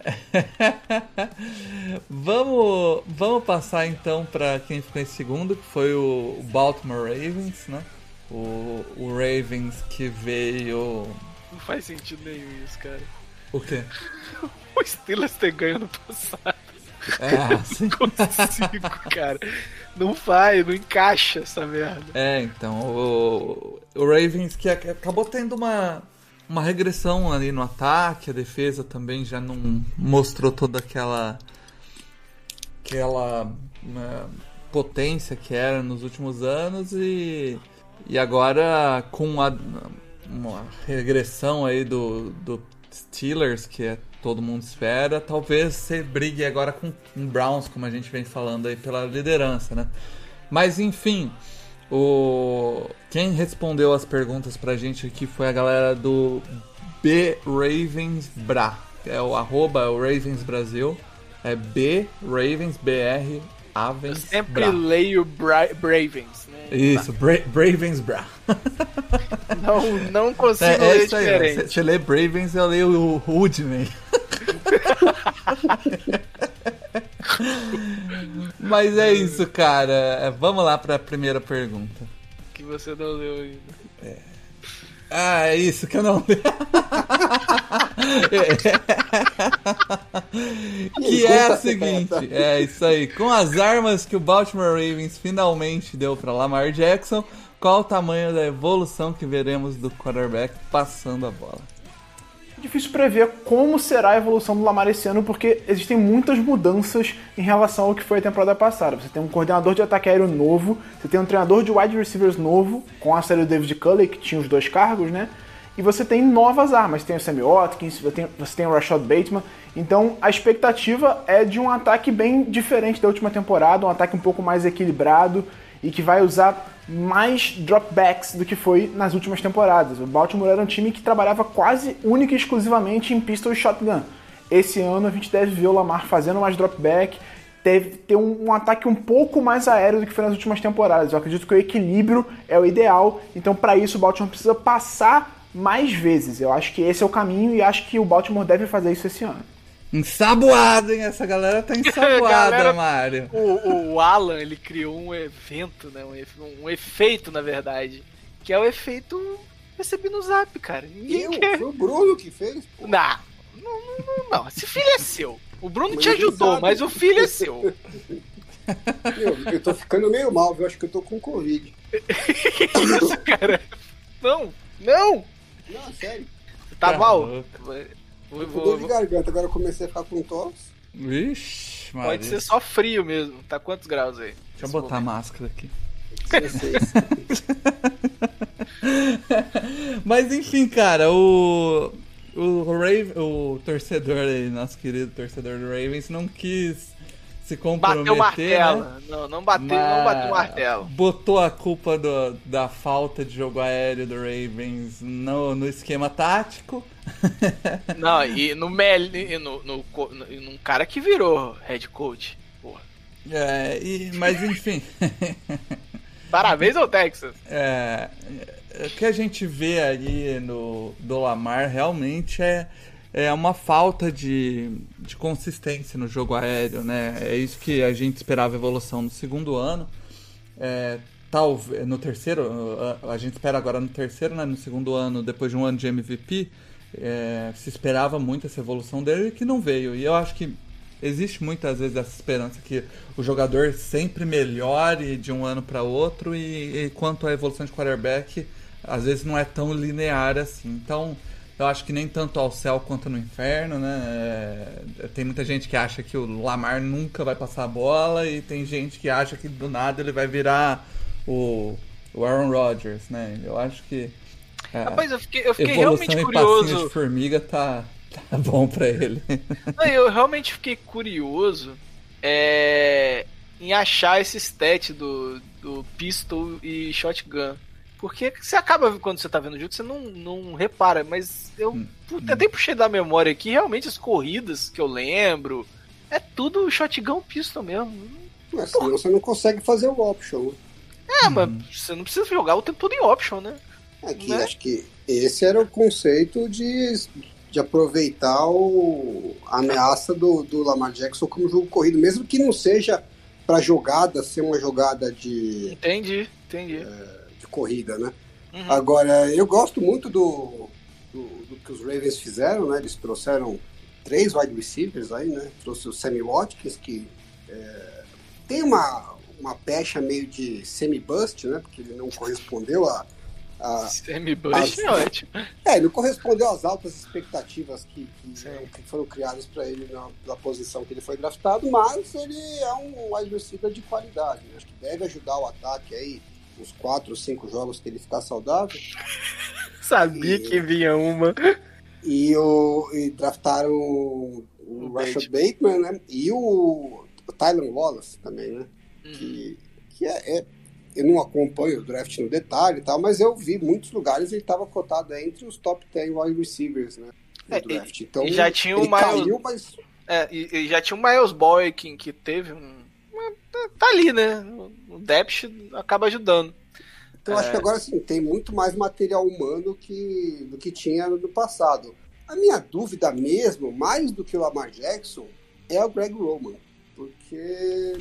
vamos, vamos passar então para quem ficou em segundo, que foi o Baltimore Ravens, né? O, o Ravens que veio. Não faz sentido nenhum isso, cara. O quê? o Steelers ter ganho no passado. É, sim. Não consigo, cara. Não faz, não encaixa essa merda. É, então, o, o Ravens que acabou tendo uma, uma regressão ali no ataque, a defesa também já não mostrou toda aquela aquela né, potência que era nos últimos anos e, e agora com a uma regressão aí do, do Steelers, que é todo mundo espera. Talvez você brigue agora com o Browns, como a gente vem falando aí pela liderança, né? Mas enfim, o quem respondeu as perguntas pra gente aqui foi a galera do B Ravens Bra. É o arroba é o Ravens Brasil. É B Ravens BR Avens. Eu sempre Bra. leio Bra Bravens. Né? Isso, Bra Bravens Bra. não, não consigo é, é ler diferente. Você lê Bravens, eu leio o Woodman. Mas é isso, cara. Vamos lá para a primeira pergunta. Que você não leu ainda. É. Ah, é isso que eu não li. que é a seguinte, é isso aí. Com as armas que o Baltimore Ravens finalmente deu para Lamar Jackson, qual o tamanho da evolução que veremos do quarterback passando a bola? Difícil prever como será a evolução do Lamar esse ano, porque existem muitas mudanças em relação ao que foi a temporada passada. Você tem um coordenador de ataque aéreo novo, você tem um treinador de wide receivers novo, com a série do David Culley, que tinha os dois cargos, né? E você tem novas armas, tem o Sammy Watkins, você tem, você tem o Rashad Bateman. Então a expectativa é de um ataque bem diferente da última temporada, um ataque um pouco mais equilibrado e que vai usar mais dropbacks do que foi nas últimas temporadas. O Baltimore era um time que trabalhava quase única e exclusivamente em pistol e shotgun. Esse ano a gente deve ver o Lamar fazendo mais dropback, deve ter um, um, ataque um pouco mais aéreo do que foi nas últimas temporadas. Eu acredito que o equilíbrio é o ideal, então para isso o Baltimore precisa passar mais vezes. Eu acho que esse é o caminho e acho que o Baltimore deve fazer isso esse ano. Ensaboado, hein? Essa galera tá ensaboada, galera, Mário. O, o, Alan, ele criou um evento, né? Um, um, efeito, na verdade. Que é o efeito recebi no zap, cara. Ninguém eu? Quer... Foi o Bruno que fez? Pô. Não, não, não, não. Esse filho é seu. O Bruno mas te ajudou, sabe. mas o filho é seu. Meu, eu tô ficando meio mal, viu? Acho que eu tô com Covid. que isso, cara? Não, não! Não, sério. Tá, tá mal? Vou, vou, de garganta, agora eu comecei a ficar com tosse. Vixe, Maria. Pode ser só frio mesmo. Tá quantos graus aí? Deixa eu botar momento? a máscara aqui. Mas enfim, cara, o. O, Rave, o torcedor aí, nosso querido torcedor do Ravens, não quis se comprometer. Bateu o martelo. Né? Não, não bateu, não bateu o martelo. Botou a culpa do, da falta de jogo aéreo do Ravens no, no esquema tático. Não, e no, Mel, no, no, no, num cara que virou head coach. Porra. É, e, mas enfim. Parabéns ao Texas. É, o que a gente vê ali no do Lamar realmente é, é uma falta de, de consistência no jogo aéreo, né? É isso que a gente esperava evolução no segundo ano. É, talvez no terceiro, a, a, gente espera agora no terceiro, né? No segundo ano, depois de um ano de MVP, é, se esperava muito essa evolução dele que não veio. E eu acho que existe muitas vezes essa esperança que o jogador sempre melhore de um ano para outro e, e, quanto à evolução de quarterback, às vezes não é tão linear assim. Então, eu acho que nem tanto ao céu quanto no inferno, né? É, tem muita gente que acha que o Lamar nunca vai passar a bola e tem gente que acha que do nada ele vai virar o, o Aaron Rodgers, né? Eu acho que é, Rapaz, eu fiquei, eu fiquei realmente curioso. de formiga tá, tá bom pra ele. Não, eu realmente fiquei curioso é, em achar esse stat do, do pistol e shotgun. Porque você acaba, quando você tá vendo o jogo, você não, não repara, mas eu hum, puta, hum. até puxei da memória aqui, realmente as corridas que eu lembro, é tudo shotgun pistol mesmo. Mas senão você não consegue fazer o option. Né? É, hum. mas você não precisa jogar o tempo todo em option, né? Aqui, né? acho que esse era o conceito de, de aproveitar o, a ameaça do, do Lamar Jackson como jogo corrido, mesmo que não seja para jogada ser uma jogada de. Entendi, entendi. É, de corrida, né? Uhum. Agora, eu gosto muito do, do, do, que os Ravens fizeram, né? Eles trouxeram três wide receivers aí, né? Trouxe o Sammy Watkins, que é, tem uma, uma pecha meio de semi-bust, né? Porque ele não correspondeu a a, Semi-Bush é ótimo. É, ele não correspondeu às altas expectativas que, que, que foram criadas para ele na, na, posição que ele foi draftado, mas ele é um wide receiver de qualidade. Né? Acho que deve ajudar o ataque aí, uns 4 ou 5 jogos que ele ficar saudável. Sabia e, que vinha uma. E, o, e draftaram o, o Rashad Bateman, né? E o, o Tyler Wallace também, né? Hum. Que, que é, é eu não acompanho o draft no detalhe e tal, mas eu vi muitos lugares ele estava cotado entre os top 10 wide receivers, né? É, draft. Então, já tinha o Miles, caiu, mas... é, e, e, já tinha o Miles Boykin, que teve um. Tá ali, né? O depth acaba ajudando. Então é... acho que agora sim, tem muito mais material humano que, do que tinha no passado. A minha dúvida mesmo, mais do que o Lamar Jackson, é o Greg Roman porque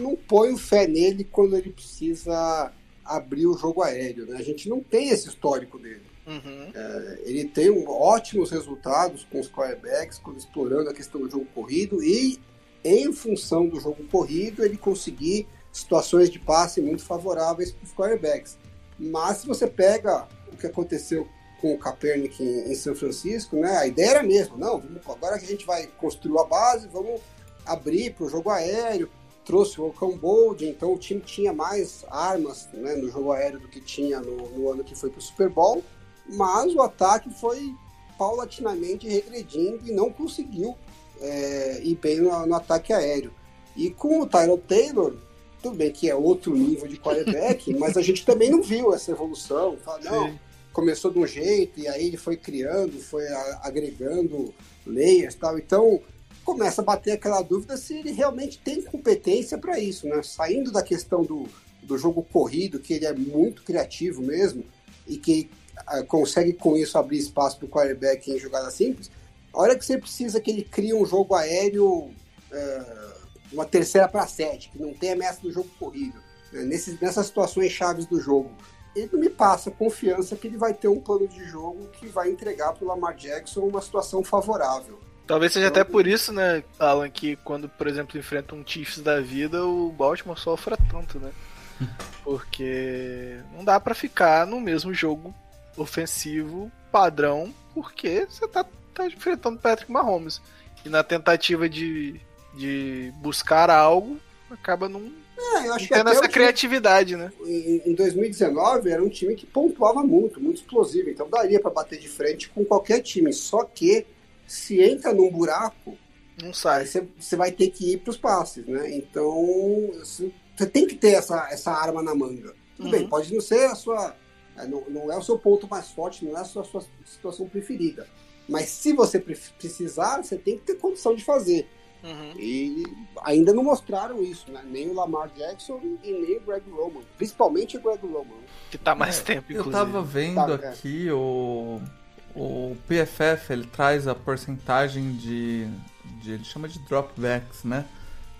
não ponho fé nele quando ele precisa abrir o jogo aéreo. Né? A gente não tem esse histórico dele. Uhum. É, ele tem um, ótimos resultados com os quarterbacks, explorando a questão do jogo corrido e, em função do jogo corrido, ele conseguir situações de passe muito favoráveis para os quarterbacks. Mas se você pega o que aconteceu com o Kaepernick em, em São Francisco, né, a ideia era a mesma. Não, agora que a gente vai construir a base, vamos abrir para o jogo aéreo, trouxe o Bold, então o time tinha mais armas né, no jogo aéreo do que tinha no, no ano que foi para o Super Bowl, mas o ataque foi paulatinamente regredindo e não conseguiu é, ir bem no, no, ataque aéreo. E com o Tyler Taylor, tudo bem que é outro nível de quarterback, mas a gente também não viu essa evolução. Fala, não, começou de um jeito e aí ele foi criando, foi agregando layers e tal. Então, começa a bater aquela dúvida se ele realmente tem competência para isso, né? Saindo da questão do, do jogo corrido, que ele é muito criativo mesmo e que uh, consegue com isso abrir espaço para o quarterback em jogada simples, a hora que você precisa que ele crie um jogo aéreo, uh, uma terceira para sete, que não tem ameaça do jogo corrido, né? Nesses, nessas situações chaves do jogo, ele não me passa confiança que ele vai ter um plano de jogo que vai entregar para o Lamar Jackson uma situação favorável. Talvez seja até por isso, né, Alan, que quando, por exemplo, enfrenta um Chiefs da vida, o Baltimore sofra tanto, né? Porque não dá para ficar no mesmo jogo ofensivo padrão, porque você tá, tá enfrentando Patrick Mahomes. E na tentativa de, de buscar algo, acaba não, é, eu acho tendo essa criatividade, time, né? Em, em 2019 era um time que pontuava muito, muito explosivo, então daria para bater de frente com qualquer time. Só que se entra num buraco, Não sai. você, vai ter que ir para os passes, né? Então você tem que ter essa, essa arma na manga. Tudo Uhum. bem, pode não ser a sua. é, Não, não é o seu ponto mais forte, não é a sua, sua situação preferida. Mas se você pre- precisar, você tem que ter condição de fazer. Uhum. E ainda não mostraram isso, né? Nem o Lamar Jackson e nem o Greg Roman. Principalmente o Greg Roman. Que tá mais tempo, Eu inclusive. tava vendo Tá, é. aqui o, o PFF, ele traz a porcentagem de, de. Ele chama de dropbacks, né?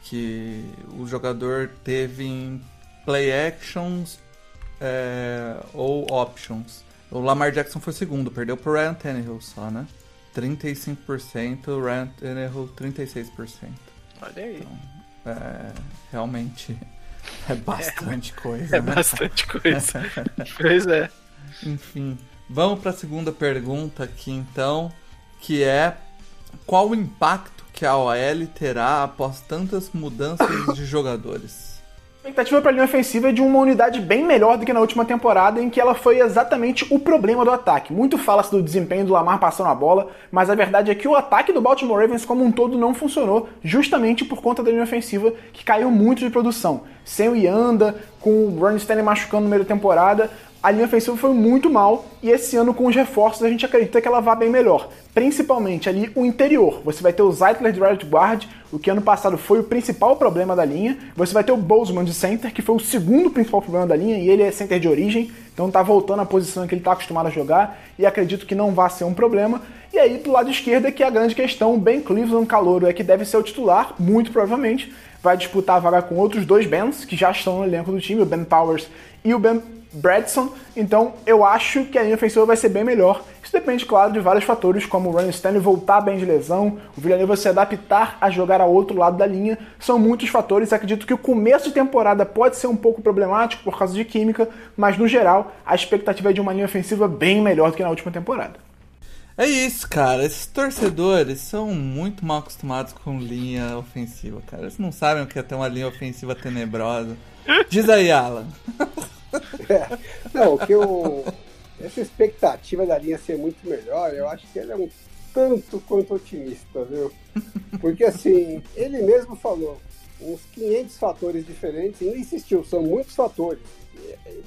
Que o jogador teve em play actions é, ou options. O Lamar Jackson foi segundo, perdeu pro Ryan Tannehill só, né? 35%, o Ryan Tannehill 36%. Olha aí. É, realmente é bastante coisa, É né? bastante coisa. pois é. Enfim, vamos para a segunda pergunta aqui então, que é qual o impacto que a OL terá após tantas mudanças de jogadores? Expectativa para a linha ofensiva é de uma unidade bem melhor do que na última temporada, em que ela foi exatamente o problema do ataque. Muito fala-se do desempenho do Lamar passando a bola, mas a verdade é que o ataque do Baltimore Ravens como um todo não funcionou, justamente por conta da linha ofensiva que caiu muito de produção. Sem o Yanda, com o Ron Stanley machucando no meio da temporada, a linha ofensiva foi muito mal e esse ano com os reforços a gente acredita que ela vá bem melhor. Principalmente ali o interior. Você vai ter o Zeitler de right guard, o que ano passado foi o principal problema da linha. Você vai ter o Bozeman de center, que foi o segundo principal problema da linha e ele é center de origem, então tá voltando à posição que ele tá acostumado a jogar e acredito que não vai ser um problema. E aí do lado esquerdo é que a grande questão, o Ben Cleveland calouro é que deve ser o titular, muito provavelmente. Vai disputar a vaga com outros dois Bens que já estão no elenco do time, o Ben Powers e o Ben Bradson, então eu acho que a linha ofensiva vai ser bem melhor. Isso depende, claro, de vários fatores, como o Ronnie Stanley voltar bem de lesão, o Villanova se adaptar a jogar ao outro lado da linha. São muitos fatores. Acredito que o começo de temporada pode ser um pouco problemático por causa de química, mas no geral a expectativa é de uma linha ofensiva bem melhor do que na última temporada. É isso, cara. Esses torcedores são muito mal acostumados com linha ofensiva, cara. Eles não sabem o que é ter uma linha ofensiva tenebrosa. Diz aí, Alan. Não, o que eu. Essa expectativa da linha ser muito melhor, eu acho que ele é um tanto quanto otimista, viu? Porque assim, ele mesmo falou, uns 500 fatores diferentes, e ele insistiu, são muitos fatores.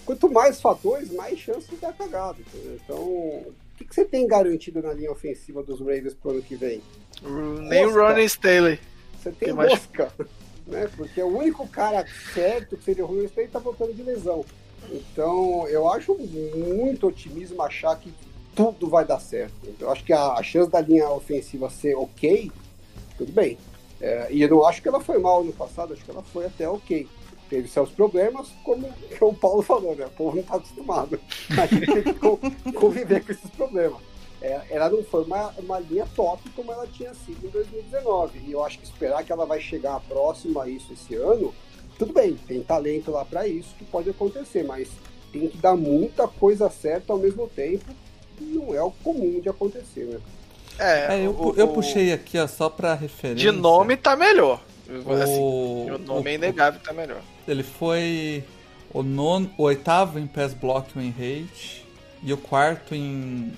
Quanto mais fatores, mais chance de dar cagado. entendeu? Então, o que, que você tem garantido na linha ofensiva dos Ravens pro ano que vem? Nem o Ronnie Stanley. Você tem Tem mais- mosca, né? Porque o único cara certo que seria o Rui State tá voltando de lesão. Então, eu acho muito otimismo achar que tudo vai dar certo. Eu acho que a, a chance da linha ofensiva ser ok, tudo bem. É, e eu não acho que ela foi mal no passado, acho que ela foi até ok. Teve seus problemas, como o Paulo falou, né? O povo não está acostumado. A gente tem que co- conviver com esses problemas. É, ela não foi uma, uma linha top como ela tinha sido em 2019. E eu acho que esperar que ela vai chegar próxima a isso esse ano, tudo bem, tem talento lá para isso que pode acontecer, mas tem que dar muita coisa certa ao mesmo tempo. e Não é o comum de acontecer, né? É, É, eu, o- eu o- puxei aqui, ó, só pra referência. De nome tá melhor. O, Assim, o nome é inegável tá melhor. Ele foi o, nono, o oitavo em pass block win rate e o quarto em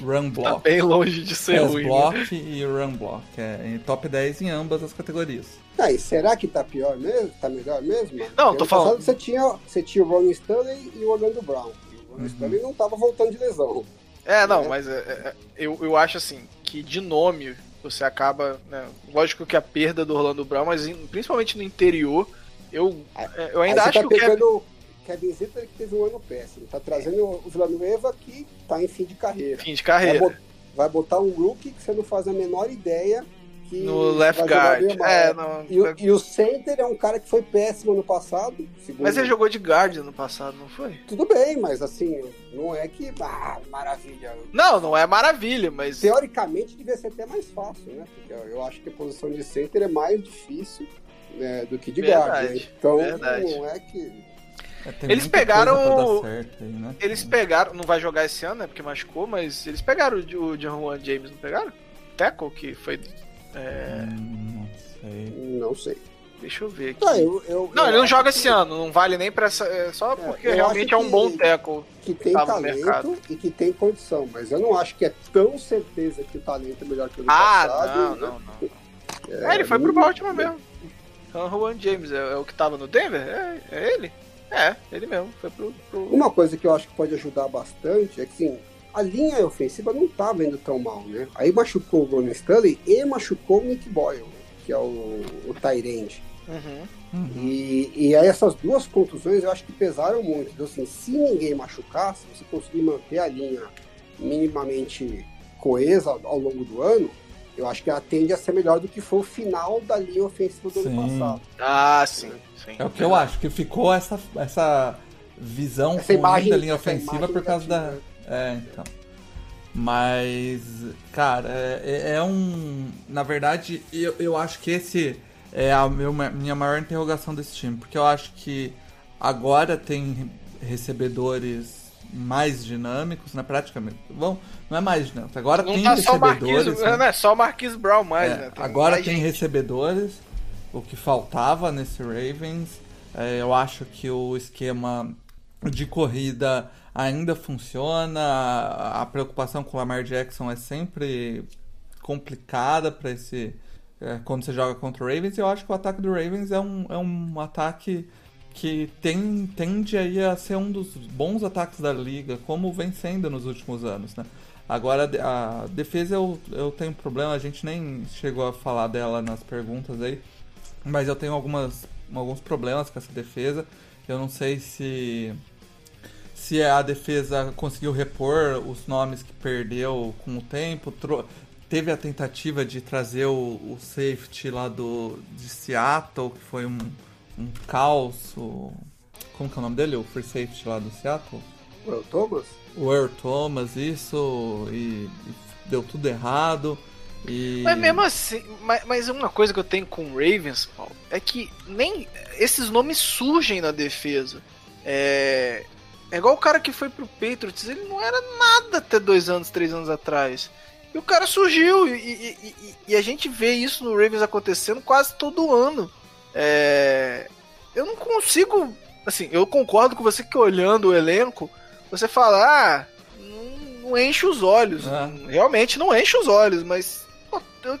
run Tá block. bem longe de ser pass ruim. né? block e run block. É, em top 10 em ambas as categorias. Ah, e será que tá pior mesmo? Tá melhor mesmo? Não, Porque tô falando- Você tinha, você tinha o Ronnie Stanley e o Orlando Brown. E o Uhum. Ronnie Stanley não tava voltando de lesão. É, não, mas é, é, eu, eu acho assim, que de nome você acaba. né, lógico que a perda do Orlando Brown, mas em- principalmente no interior, eu, é, eu ainda Aí acho você que tá o Kevin. Pegando o Kevin Zitter que teve um ano péssimo. Tá trazendo o Villanueva que tá em fim de carreira. Fim de Vai, carreira. bot- vai botar um rookie que você não faz a menor ideia que No left vai guard. É, não, E, o- e o center é um cara que foi péssimo no passado. segundo- mas ele jogou de guard no passado, não foi? Tudo bem, mas assim, não é que. Ah, maravilha. Não, não é maravilha, mas. Teoricamente devia ser até mais fácil, né? Porque eu, acho que a posição de center é mais difícil né, do que de guard. né? Verdade, Então verdade. não é que. É, Eles pegaram certo né? Eles pegaram. Não vai jogar esse ano, né? Porque machucou, mas eles pegaram o, o John Juan James, não pegaram? Tackle, que foi. é, Hum, não sei. Não sei. deixa eu ver aqui. Ah, eu, eu- Não, eu ele não joga que- esse ano, não vale nem pra essa. É só porque eu realmente é um bom que- tackle. que tem no talento e que tem condição, mas eu não acho que é tão certeza que o talento é melhor que o ano Ah, passado. não, né? não, não. É, ele foi pro Baltimore mesmo. Então, Juan James é, é, o que tava no Denver? É, é ele? É, ele mesmo. Foi pro, pro, Uma coisa que eu acho que pode ajudar bastante é que, assim, a linha ofensiva não tava indo tão mal, né? Aí machucou o Ron Stanley e machucou o Nick Boyle, que é o, o Tyrande. Uhum. Uhum. E, e aí essas duas contusões eu acho que pesaram muito. Então, assim, se ninguém machucar, se você conseguir manter a linha minimamente coesa ao, ao longo do ano, eu acho que ela tende a ser melhor do que foi o final da linha ofensiva do sim. ano passado. Ah, sim, sim. É o que eu acho, que ficou essa, essa visão essa imagem, da linha ofensiva por causa da. É, então. Mas, cara, é, é, um. Na verdade, eu, eu acho que esse é a meu, minha maior interrogação desse time, porque eu acho que agora tem recebedores mais dinâmicos, né? Praticamente. Bom, não é mais dinâmicos. Agora não tem tá recebedores. Só né? Não é só o Marquis Brown mais, é, né? Tem agora mais tem gente. recebedores, o que faltava nesse Ravens. É, eu acho que o esquema de corrida ainda funciona. A preocupação com o Lamar Jackson é sempre complicada para esse é, quando você joga contra o Ravens. Eu acho que o ataque do Ravens é um, é um ataque que tem, tende aí a ser um dos bons ataques da liga, como vem sendo nos últimos anos, né? Agora, a defesa eu, eu tenho problema, a gente nem chegou a falar dela nas perguntas aí, mas eu tenho algumas, alguns problemas com essa defesa. Eu não sei se se a defesa conseguiu repor os nomes que perdeu com o tempo. Teve a tentativa de trazer o, o safety lá do, de Seattle, que foi um, um caos. Como que é o nome dele? O free safety lá do Seattle? O Thomas? O Earl Thomas, isso. E, e deu tudo errado. E... Mas mesmo assim, mas, mas uma coisa que eu tenho com Ravens, Paulo, é que nem esses nomes surgem na defesa. É, é igual o cara que foi pro Patriots, ele não era nada até dois anos, três anos atrás. E o cara surgiu, e, e, e, e a gente vê isso no Ravens acontecendo quase todo ano. É... Eu não consigo. Assim, eu concordo com você que olhando o elenco, você fala, ah, não, não enche os olhos. É. Realmente não enche os olhos, mas pô, eu,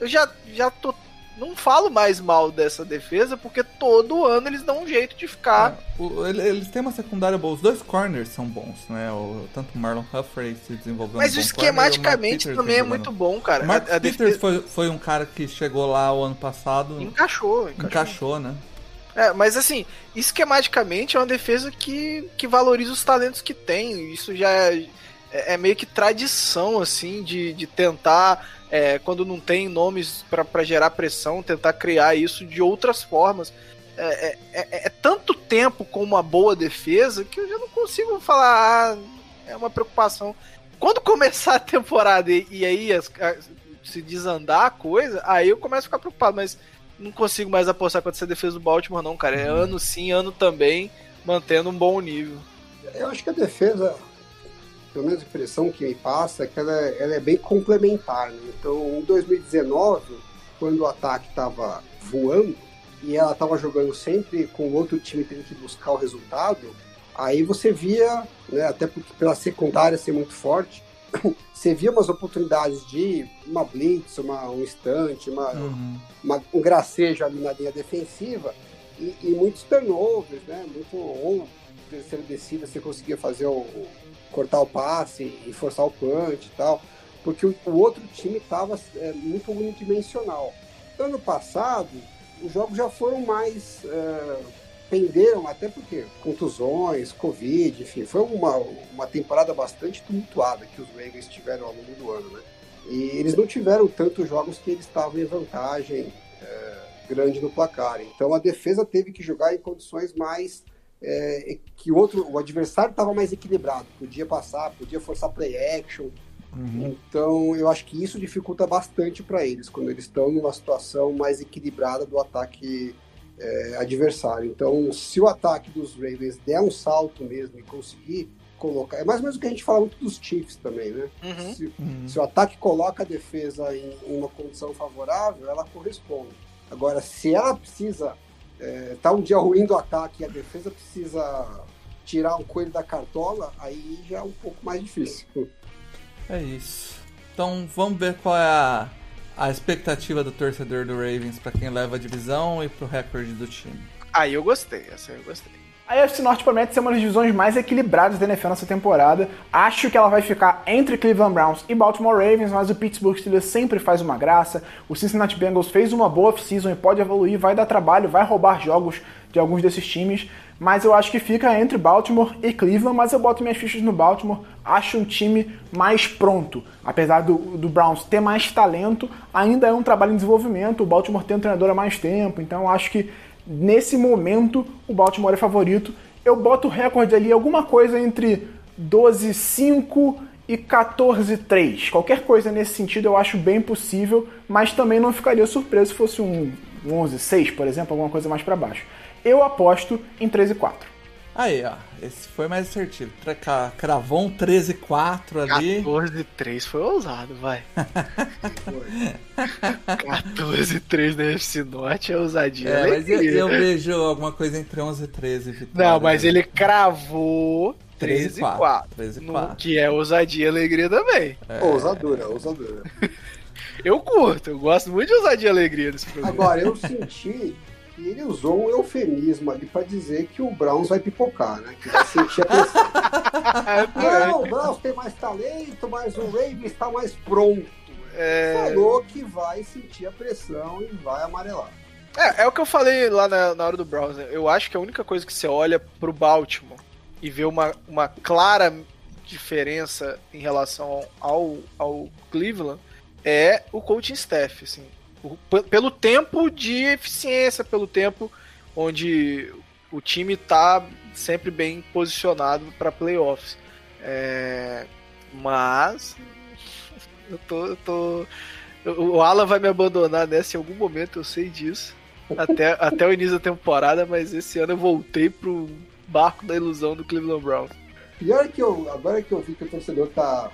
eu já, já tô não falo mais mal dessa defesa, porque todo ano eles dão um jeito de ficar. É, o, eles têm uma secundária boa. Os dois corners são bons, né? O, tanto o Marlon Humphrey se desenvolvendo. Mas um esquematicamente corner, também é muito bom, cara. O Mark a, a Peters defesa... foi, foi um cara que chegou lá o ano passado. Encaixou, encaixou, encaixou né? É, mas assim, esquematicamente é uma defesa que, que valoriza os talentos que tem. Isso já é, é, é meio que tradição, assim, de, de tentar é, quando não tem nomes para gerar pressão, tentar criar isso de outras formas. É, é, é, é, tanto tempo com uma boa defesa que eu já não consigo falar, ah, é uma preocupação. Quando começar a temporada e, e aí as, a, se desandar a coisa, aí eu começo a ficar preocupado, mas não consigo mais apostar contra essa defesa do Baltimore, não, cara. É uhum. ano sim, ano também, mantendo um bom nível. Eu acho que a defesa, pelo menos a impressão que me passa, é que ela é, ela é bem complementar. Né? Então, em 2019, quando o ataque estava voando e ela estava jogando sempre com o outro time tendo que buscar o resultado, aí você via, né, até porque pela secundária ser muito forte, você via umas oportunidades de uma blitz, uma, um instante, uma, uhum. uma, um gracejo ali na linha defensiva e, e muitos turnovers, né? Muito, ou terceira descida você conseguia fazer o, cortar o passe e forçar o punch e tal, porque o, o outro time estava é, muito unidimensional. Ano passado, os jogos já foram mais. É, penderam, até porque contusões, Covid, enfim, foi uma, uma temporada bastante tumultuada que os Ravens tiveram ao longo do ano, né? E eles não tiveram tantos jogos que eles estavam em vantagem é, grande no placar. Então a defesa teve que jogar em condições mais é, que o outro, o adversário estava mais equilibrado, podia passar, podia forçar play action. Uhum. Então eu acho que isso dificulta bastante para eles quando eles estão numa situação mais equilibrada do ataque é, adversário. Então, se o ataque dos Ravens der um salto mesmo e conseguir colocar. É mais ou menos o que a gente fala muito dos Chiefs também, né? Uhum. Se, uhum. se, o ataque coloca a defesa em, em, uma condição favorável, ela corresponde. Agora, se ela precisa é, tá um dia ruim do ataque e a defesa precisa tirar o coelho da cartola, aí já é um pouco mais difícil. É isso. Então vamos ver qual é a, a expectativa do torcedor do Ravens pra quem leva a divisão e pro recorde do time. Aí eu gostei, essa aí eu gostei. A AFC Norte promete ser uma das divisões mais equilibradas da NFL nessa temporada. Acho que ela vai ficar entre Cleveland Browns e Baltimore Ravens, mas o Pittsburgh Steelers sempre faz uma graça. O Cincinnati Bengals fez uma boa off-season e pode evoluir, vai dar trabalho, vai roubar jogos de alguns desses times. Mas eu acho que fica entre Baltimore e Cleveland, mas eu boto minhas fichas no Baltimore. Acho um time mais pronto. Apesar do, do Browns ter mais talento, ainda é um trabalho em desenvolvimento. O Baltimore tem um treinador há mais tempo, então acho que nesse momento o Baltimore é favorito. Eu boto o recorde ali alguma coisa entre 12-5 e 14-3. Qualquer coisa nesse sentido eu acho bem possível, mas também não ficaria surpreso se fosse um 11-6, por exemplo, alguma coisa mais para baixo. Eu aposto em 13 4. Aí, ó. Esse foi mais assertivo. Cravou um 13-4 ali. 14-3 foi ousado, vai. 14-3 na FC Norte é ousadia. É, mas eu, eu vejo alguma coisa entre 11 e 13 vitórias. Não, mas ele cravou 13 13-4. 4. 13 no- 4. Que é ousadia e alegria também. É. Ousadura, ousadura. Eu curto, eu gosto muito de ousadia e alegria desse programa. Agora, eu senti que ele usou um eufemismo ali pra dizer que o Browns vai pipocar, né? Que vai sentir a pressão. Não, o Browns tem mais talento, mas o Ravens está mais pronto. É, Falou que vai sentir a pressão e vai amarelar. é, é o que eu falei lá na, na hora do Browns. né? Eu acho que a única coisa que você olha pro Baltimore e vê uma, uma clara diferença em relação ao, ao Cleveland é o coaching staff, assim. Pelo tempo de eficiência, pelo tempo onde o time tá sempre bem posicionado para playoffs. É, mas eu tô, eu tô o Alan vai me abandonar nessa em algum momento, eu sei disso. Até, até o início da temporada, mas esse ano eu voltei pro barco da ilusão do Cleveland Browns. Pior que eu, agora que eu vi que o torcedor tá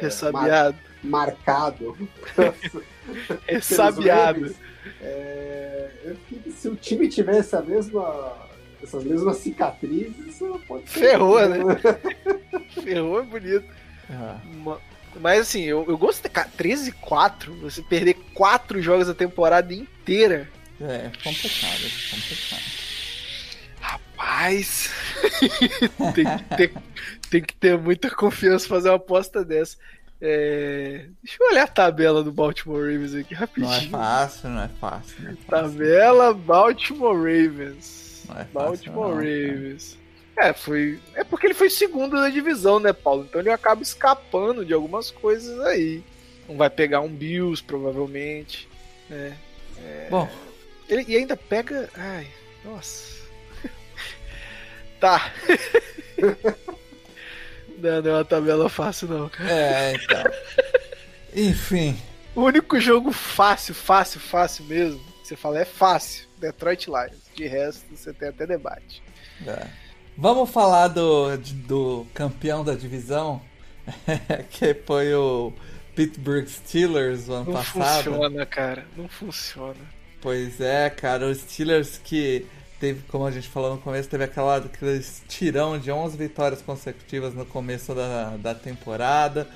Ressabiado. mar- marcado. Ressabiado. Ravens, é, eu fiquei que se o time tivesse a mesma, essas mesmas cicatrizes, isso pode ser. Ferrou, né? Ferrou é bonito. Ah, Ma- Mas assim, eu, eu gostei. Cara, 13-4, você perder 4 jogos da temporada inteira. É, complicado, complicado. Rapaz, tem, que ter, tem que ter muita confiança fazer uma aposta dessa. É, Deixa eu olhar a tabela do Baltimore Ravens aqui Não é rapidinho. fácil, não é fácil. Não é fácil. Tabela Baltimore Ravens. Não é fácil, Baltimore não. Ravens. É, foi. É porque ele foi segundo da divisão, né, Paulo? Então ele acaba escapando de algumas coisas aí. Não vai pegar um Bills, provavelmente. Né? Bom, Ele, e ainda pega. Ai, nossa. tá. não, não é uma tabela fácil, não, cara. é, então. Enfim, O único jogo fácil, fácil, fácil mesmo, que você fala é fácil. Detroit Lions. De resto, você tem até debate. é. vamos falar do, do campeão da divisão, que foi o Pittsburgh Steelers o ano Não passado. funciona, cara. Não funciona. Pois é, cara, os Steelers que teve, como a gente falou no começo, teve aquela, aquele tirão de 11 vitórias consecutivas no começo da, da temporada.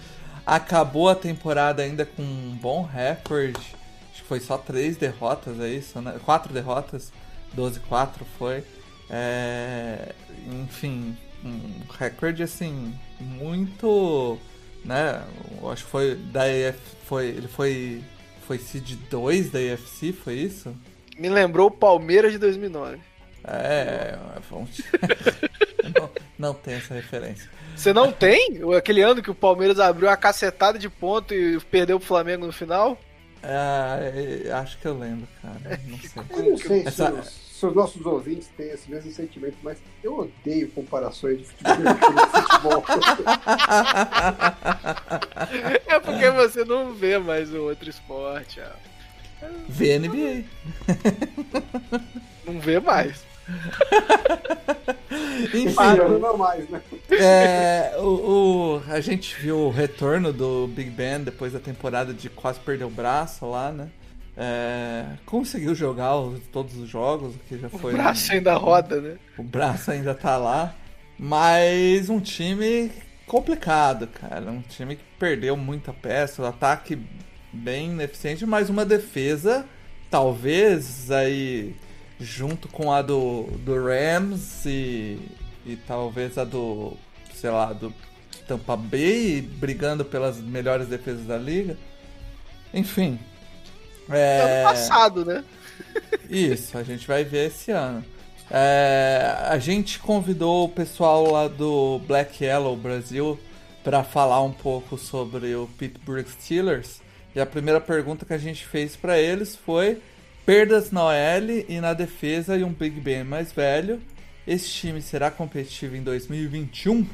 Acabou a temporada ainda com um bom recorde. Acho que foi só três derrotas, é isso, né? Quatro derrotas, 12-4 foi. É, enfim, um recorde assim, muito. Né? Acho que foi da EF, foi, ele foi foi seed 2 da EFC, foi isso? Me lembrou o Palmeiras de 2009. É, vamos... não, não tem essa referência. Você não tem? Aquele ano que o Palmeiras abriu a cacetada de ponto e perdeu pro Flamengo no final? É, aque eu lembro, cara. Não sei. Eu não sei se, Essa- os, se os nossos ouvintes têm esse mesmo sentimento, mas eu odeio comparações de futebol. de futebol. É porque você não vê mais o outro esporte. Ó. VNBA. Não vê mais. Enfim, não mais, né? é, o, o- a gente viu o retorno do Big Ben depois da temporada de quase perder o braço lá, né? É, conseguiu jogar os- todos os jogos, o que já O foi. braço ainda roda, né? O braço ainda tá lá. Mas um time complicado, cara. Um time que perdeu muita peça. O ataque bem ineficiente, mas uma defesa, talvez aí junto com a do, do Rams e, e talvez a do, sei lá, do Tampa Bay, brigando pelas melhores defesas da liga. Enfim. É... Ano passado, né? Isso, a gente vai ver esse ano. É, a gente convidou o pessoal lá do Black Yellow Brasil para falar um pouco sobre o Pittsburgh Steelers. E a primeira pergunta que a gente fez para eles foi: perdas na OL e na defesa e um Big Ben mais velho. Esse time será competitivo em 2021?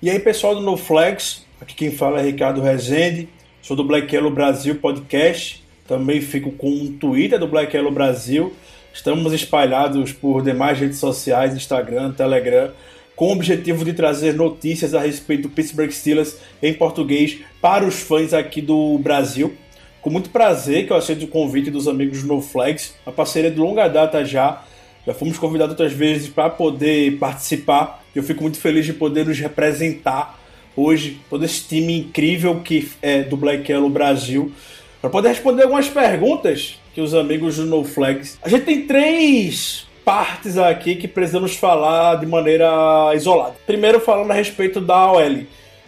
E aí, pessoal do No Flags, aqui quem fala é Ricardo Rezende, sou do Black Yellow Brasil Podcast. Também fico com um Twitter do Black Yellow Brasil. Estamos espalhados por demais redes sociais, Instagram, Telegram, com o objetivo de trazer notícias a respeito do Pittsburgh Steelers em português para os fãs aqui do Brasil. Com muito prazer que eu aceito o convite dos amigos do No Flags, uma parceria de longa data já. Já fomos convidados outras vezes para poder participar. Eu fico muito feliz de poder nos representar hoje, todo esse time incrível que é do Black Yellow Brasil para poder responder algumas perguntas que os amigos do No Flags. A gente tem três partes aqui que precisamos falar de maneira isolada. Primeiro, falando a respeito da OL.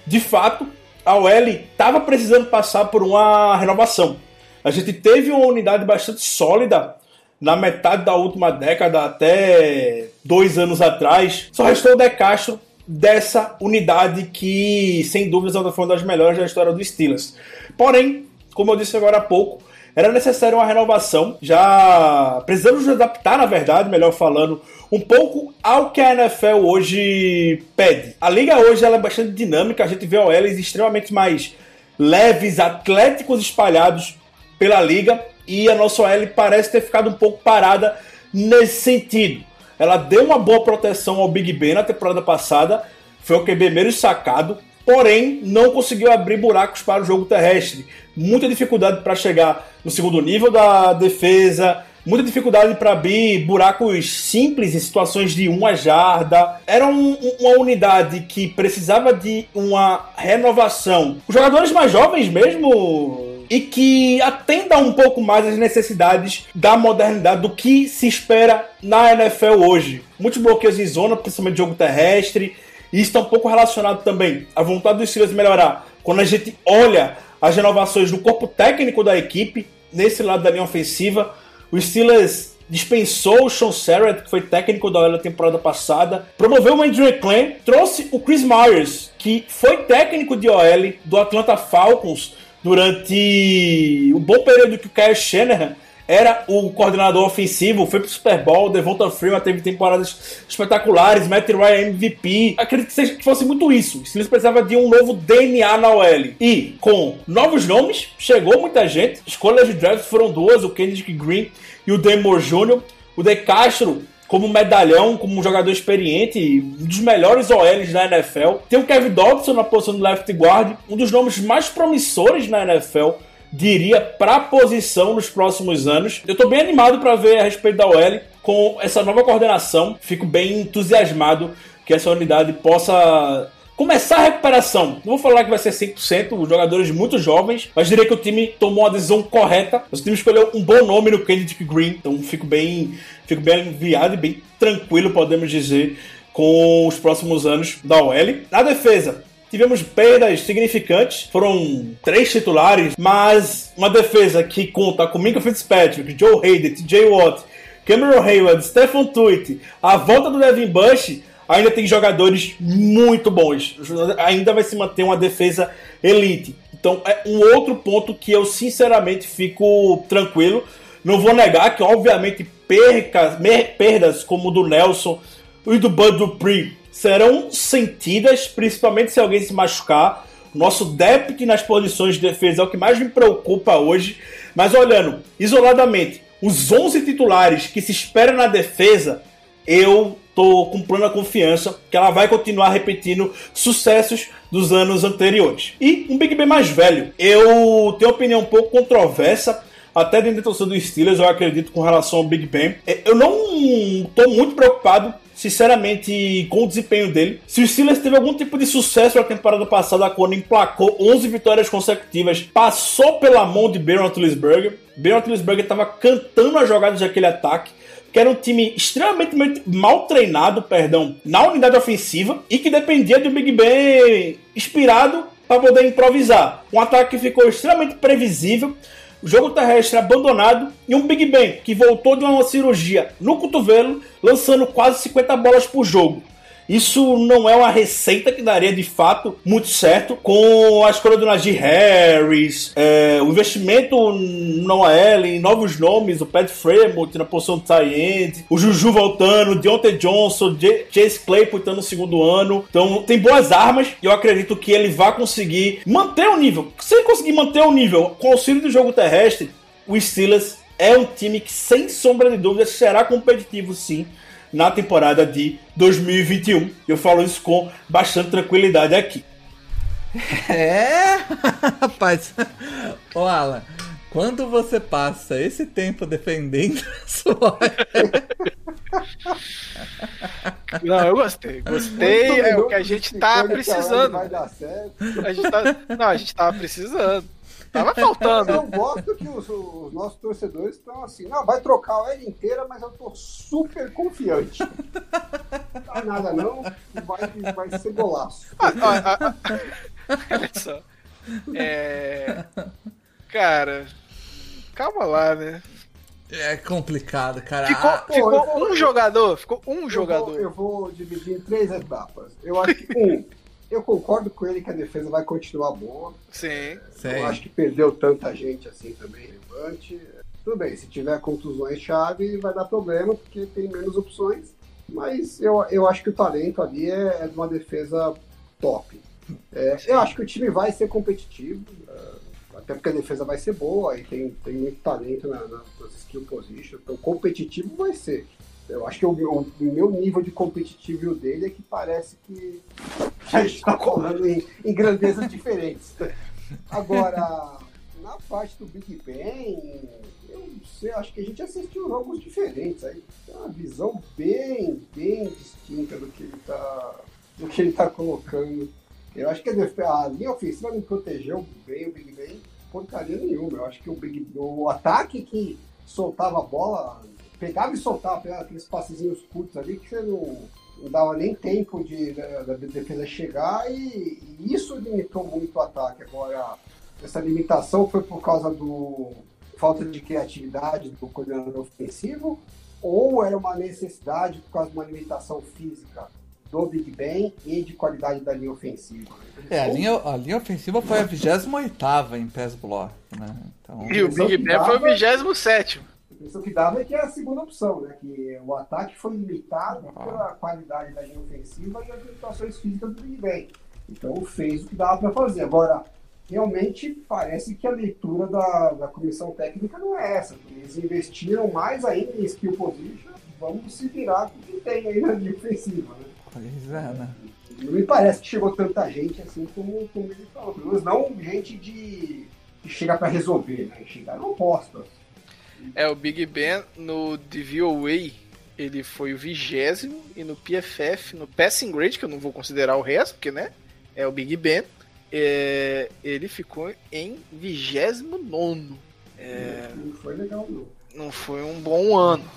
De fato, a OL estava precisando passar por uma renovação. A gente teve uma unidade bastante sólida na metade da última década, até dois anos atrás. Só restou o De Castro dessa unidade que, sem dúvidas, é uma das melhores da história do Steelers. Porém, como eu disse agora há pouco, era necessária uma renovação. Já precisamos nos adaptar, na verdade, melhor falando, um pouco ao que a NFL hoje pede. A liga hoje ela é bastante dinâmica, a gente vê OLs extremamente mais leves, atléticos espalhados pela liga e a nossa OL parece ter ficado um pouco parada nesse sentido. Ela deu uma boa proteção ao Big Ben na temporada passada, foi o QB menos sacado, porém não conseguiu abrir buracos para o jogo terrestre. Muita dificuldade para chegar no segundo nível da defesa, muita dificuldade para abrir buracos simples em situações de uma jarda. Era um, uma unidade que precisava de uma renovação. Os jogadores mais jovens mesmo e que atenda um pouco mais às necessidades da modernidade do que se espera na NFL hoje. Muitos bloqueios em zona, principalmente jogo terrestre e isso está um pouco relacionado também à vontade dos Steelers melhorar. Quando a gente olha as renovações do corpo técnico da equipe, nesse lado da linha ofensiva, o Steelers dispensou o Sean Sarrett, que foi técnico da temporada passada, promoveu o Andrew Klein, trouxe o Chris Myers, que foi técnico de OL do Atlanta Falcons durante o bom período que o Kyle Shanahan era o coordenador ofensivo, foi pro Super Bowl, Devonta Freeman teve temporadas espetaculares, Matt Ryan MVP. Acredito que, fosse muito isso. O Steelers precisava de um novo DNA na OL. E com novos nomes, chegou muita gente. Escolhas de draft foram duas, o Kendrick Green e o Demore Jr. O De Castro como medalhão, como um jogador experiente, um dos melhores OLs da NFL. Tem o Kevin Dodson na posição do left guard, um dos nomes mais promissores na NFL diria, para a posição nos próximos anos. Eu estou bem animado para ver a respeito da OL com essa nova coordenação. Fico bem entusiasmado que essa unidade possa começar a recuperação. Não vou falar que vai ser 100%, os jogadores muito jovens, mas diria que o time tomou a decisão correta. O time escolheu um bom nome no Kennedy Green, então fico bem, fico bem aliviado e bem tranquilo, podemos dizer, com os próximos anos da OL. Na defesa, Tivemos perdas significantes, foram três titulares, mas uma defesa que conta com Minka Fitzpatrick, Joe Hayden, TJ Watt, Cameron Hayward, Stephen Tweet, a volta do Devin Bush, ainda tem jogadores muito bons. Ainda vai se manter uma defesa elite. Então é um outro ponto que eu sinceramente fico tranquilo. Não vou negar que, obviamente, percas, perdas como o do Nelson e do Bud Dupree serão sentidas, principalmente se alguém se machucar. Nosso depth nas posições de defesa é o que mais me preocupa hoje. Mas olhando isoladamente, os 11 titulares que se espera na defesa, eu tô com plena confiança que ela vai continuar repetindo sucessos dos anos anteriores. E um Big Ben mais velho. Eu tenho uma opinião um pouco controversa, até dentro da torcida do Steelers, eu acredito com relação ao Big Ben. É, eu não tô muito preocupado sinceramente, com o desempenho dele. Se o Steelers teve algum tipo de sucesso na temporada passada, quando emplacou 11 vitórias consecutivas, passou pela mão de Ben Roethlisberger. Ben Roethlisberger estava cantando as jogadas daquele ataque que era um time extremamente mal treinado, perdão, na unidade ofensiva e que dependia de um Big Ben inspirado para poder improvisar. Um ataque que ficou extremamente previsível, o jogo terrestre abandonado e um Big Ben que voltou de uma cirurgia no cotovelo, lançando quase 50 bolas por jogo. Isso não é uma receita que daria de fato muito certo com a escolha do Najee Harris, é, o investimento no AL em novos nomes, o Pat Fremont na posição de tie o Juju voltando, Deontay Johnson, J Chase Claypool estando no segundo ano. Então tem boas armas e eu acredito que ele vai conseguir manter o nível. Se ele conseguir manter o nível com o auxílio do jogo terrestre, o Steelers é um time que, sem sombra de dúvidas, será competitivo sim na temporada de 2021. Eu falo isso com bastante tranquilidade aqui. É, rapaz. Ô Alan, quando você passa esse tempo defendendo a sua. Não, eu gostei. Gostei, é o que a gente tá precisando. Vai dar certo. A gente tá... Não, a gente tava precisando. Tava faltando. Eu gosto que os, os nossos torcedores estão assim, não, vai trocar a L inteira, mas eu tô super confiante. Não dá nada não, vai, vai ser golaço. Ah, ah, ah, ah. Olha só. É... Cara, calma lá, né? É complicado, cara. Ficou, Ah, ficou vou- um jogador, ficou um Eu jogador. vou, eu vou dividir em três etapas. Eu acho que, um, eu concordo com ele que a defesa vai continuar boa. Sim. Sim. Eu acho que perdeu tanta gente assim também relevante. Tudo bem, se tiver contusões-chave vai dar problema, porque tem menos opções. Mas eu, eu acho que o talento ali é, é de uma defesa top. É, eu acho que o time vai ser competitivo, é, até porque a defesa vai ser boa e tem, tem muito talento na, na, nas skill position. Então, competitivo vai ser. Eu acho que o, meu- o meu nível de competitivo dele é que parece que a gente está falando em, em grandezas diferentes. Agora, na parte do Big Ben, eu não sei, acho que a gente assistiu jogos diferentes aí. Tem uma visão bem, bem distinta do que ele está do que ele tá colocando. Eu acho que a, linha ofensiva não protegeu bem o Big Ben, porcaria nenhuma. Eu acho que o, Big, o ataque que soltava a bola, pegava e soltava, pegava aqueles passezinhos curtos ali que você não, não dava nem tempo de, da, da defesa chegar e, e isso limitou muito o ataque. Agora, essa limitação foi por causa do falta de criatividade do coordenador ofensivo ou era uma necessidade por causa de uma limitação física do Big Ben e de qualidade da linha ofensiva? É, a linha, a linha ofensiva foi a 28 em pass block, né? Então, E o Big Ben foi o 27. A impressão que dava é que é a segunda opção, né? Que o ataque foi limitado pela qualidade da linha ofensiva e as limitações físicas do Big Ben. Então fez o que dava para fazer. Agora, realmente parece que a leitura da, da comissão técnica não é essa. Eles investiram mais ainda em skill position. Vamos se virar com o que tem aí na linha ofensiva, né? pois é, né? Não me parece que chegou tanta gente assim como, como ele falou. Pelo menos não gente de que chega para resolver, né? Chegaram opostos. É, o Big Ben no DVOA, ele foi o vigésimo e no PFF, no Passing Grade, que eu não vou considerar o resto, porque, né, é o Big Ben, é, ele ficou em 29 É, Não foi legal, não. não foi um bom ano.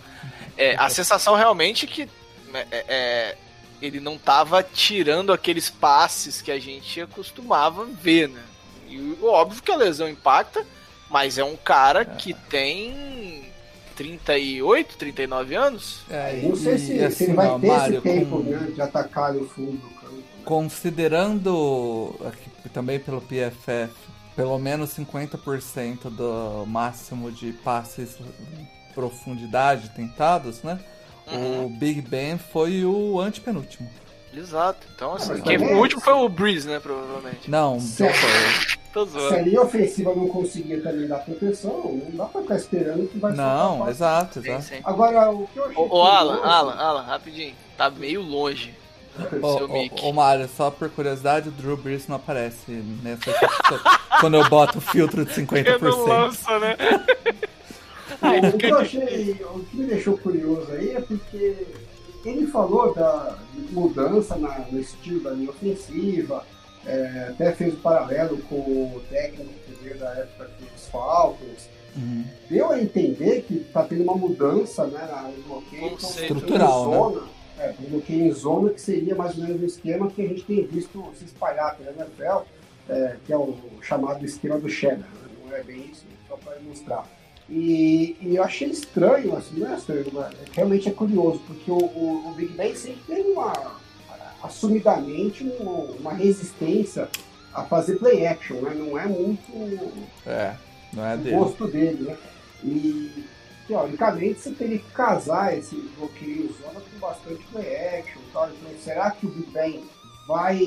É, a sensação realmente que é, é, ele não tava tirando aqueles passes que a gente costumava ver, né? E óbvio que a lesão impacta, mas é um cara que tem 38, 39 anos. É, Não sei e, se, se assim, ele vai ó, ter Mário, esse tempo com- né, de atacar o fundo? Considerando aqui, também pelo PFF, pelo menos 50% do máximo de passes em profundidade tentados, né? O Big Ben foi o antepenúltimo. Exato. Então, assim, quem- o último foi o Breeze, né, provavelmente. Não, Se, Tô se a linha ofensiva não conseguir também dar proteção, não dá pra ficar esperando que vai não, passe. exato, Sim, exato. sim. Agora, o que eu achei. Ô, Alan, Alan, Alan, rapidinho. Tá meio longe. Ô, seu ô, mic. ô, Mário, só por curiosidade, o Drew Brees não aparece nessa quando eu boto o filtro de 50%. lança, né? Não, o que eu achei, o que me deixou curioso aí é porque ele falou da mudança na, no estilo da linha ofensiva, é, até fez o um paralelo com o técnico que veio da época dos Falcons. Uhum. Deu a entender que está tendo uma mudança né, no bloqueio estrutural. Né? Zona, né? é, um bloqueio em zona que seria mais ou menos o esquema que a gente tem visto se espalhar pela NFL, é, que é o chamado esquema do Cheddar. Né? Não é bem isso, só para ilustrar. E, e, eu achei estranho, assim, né, estranho, realmente é curioso, porque o, o, o Big Ben sempre teve uma, assumidamente uma, uma resistência a fazer play action, né? Não é muito é, não é o gosto dele, né? E teoricamente você teria que casar esse bloqueio zona com bastante play action tal. Então, será que o Big Ben vai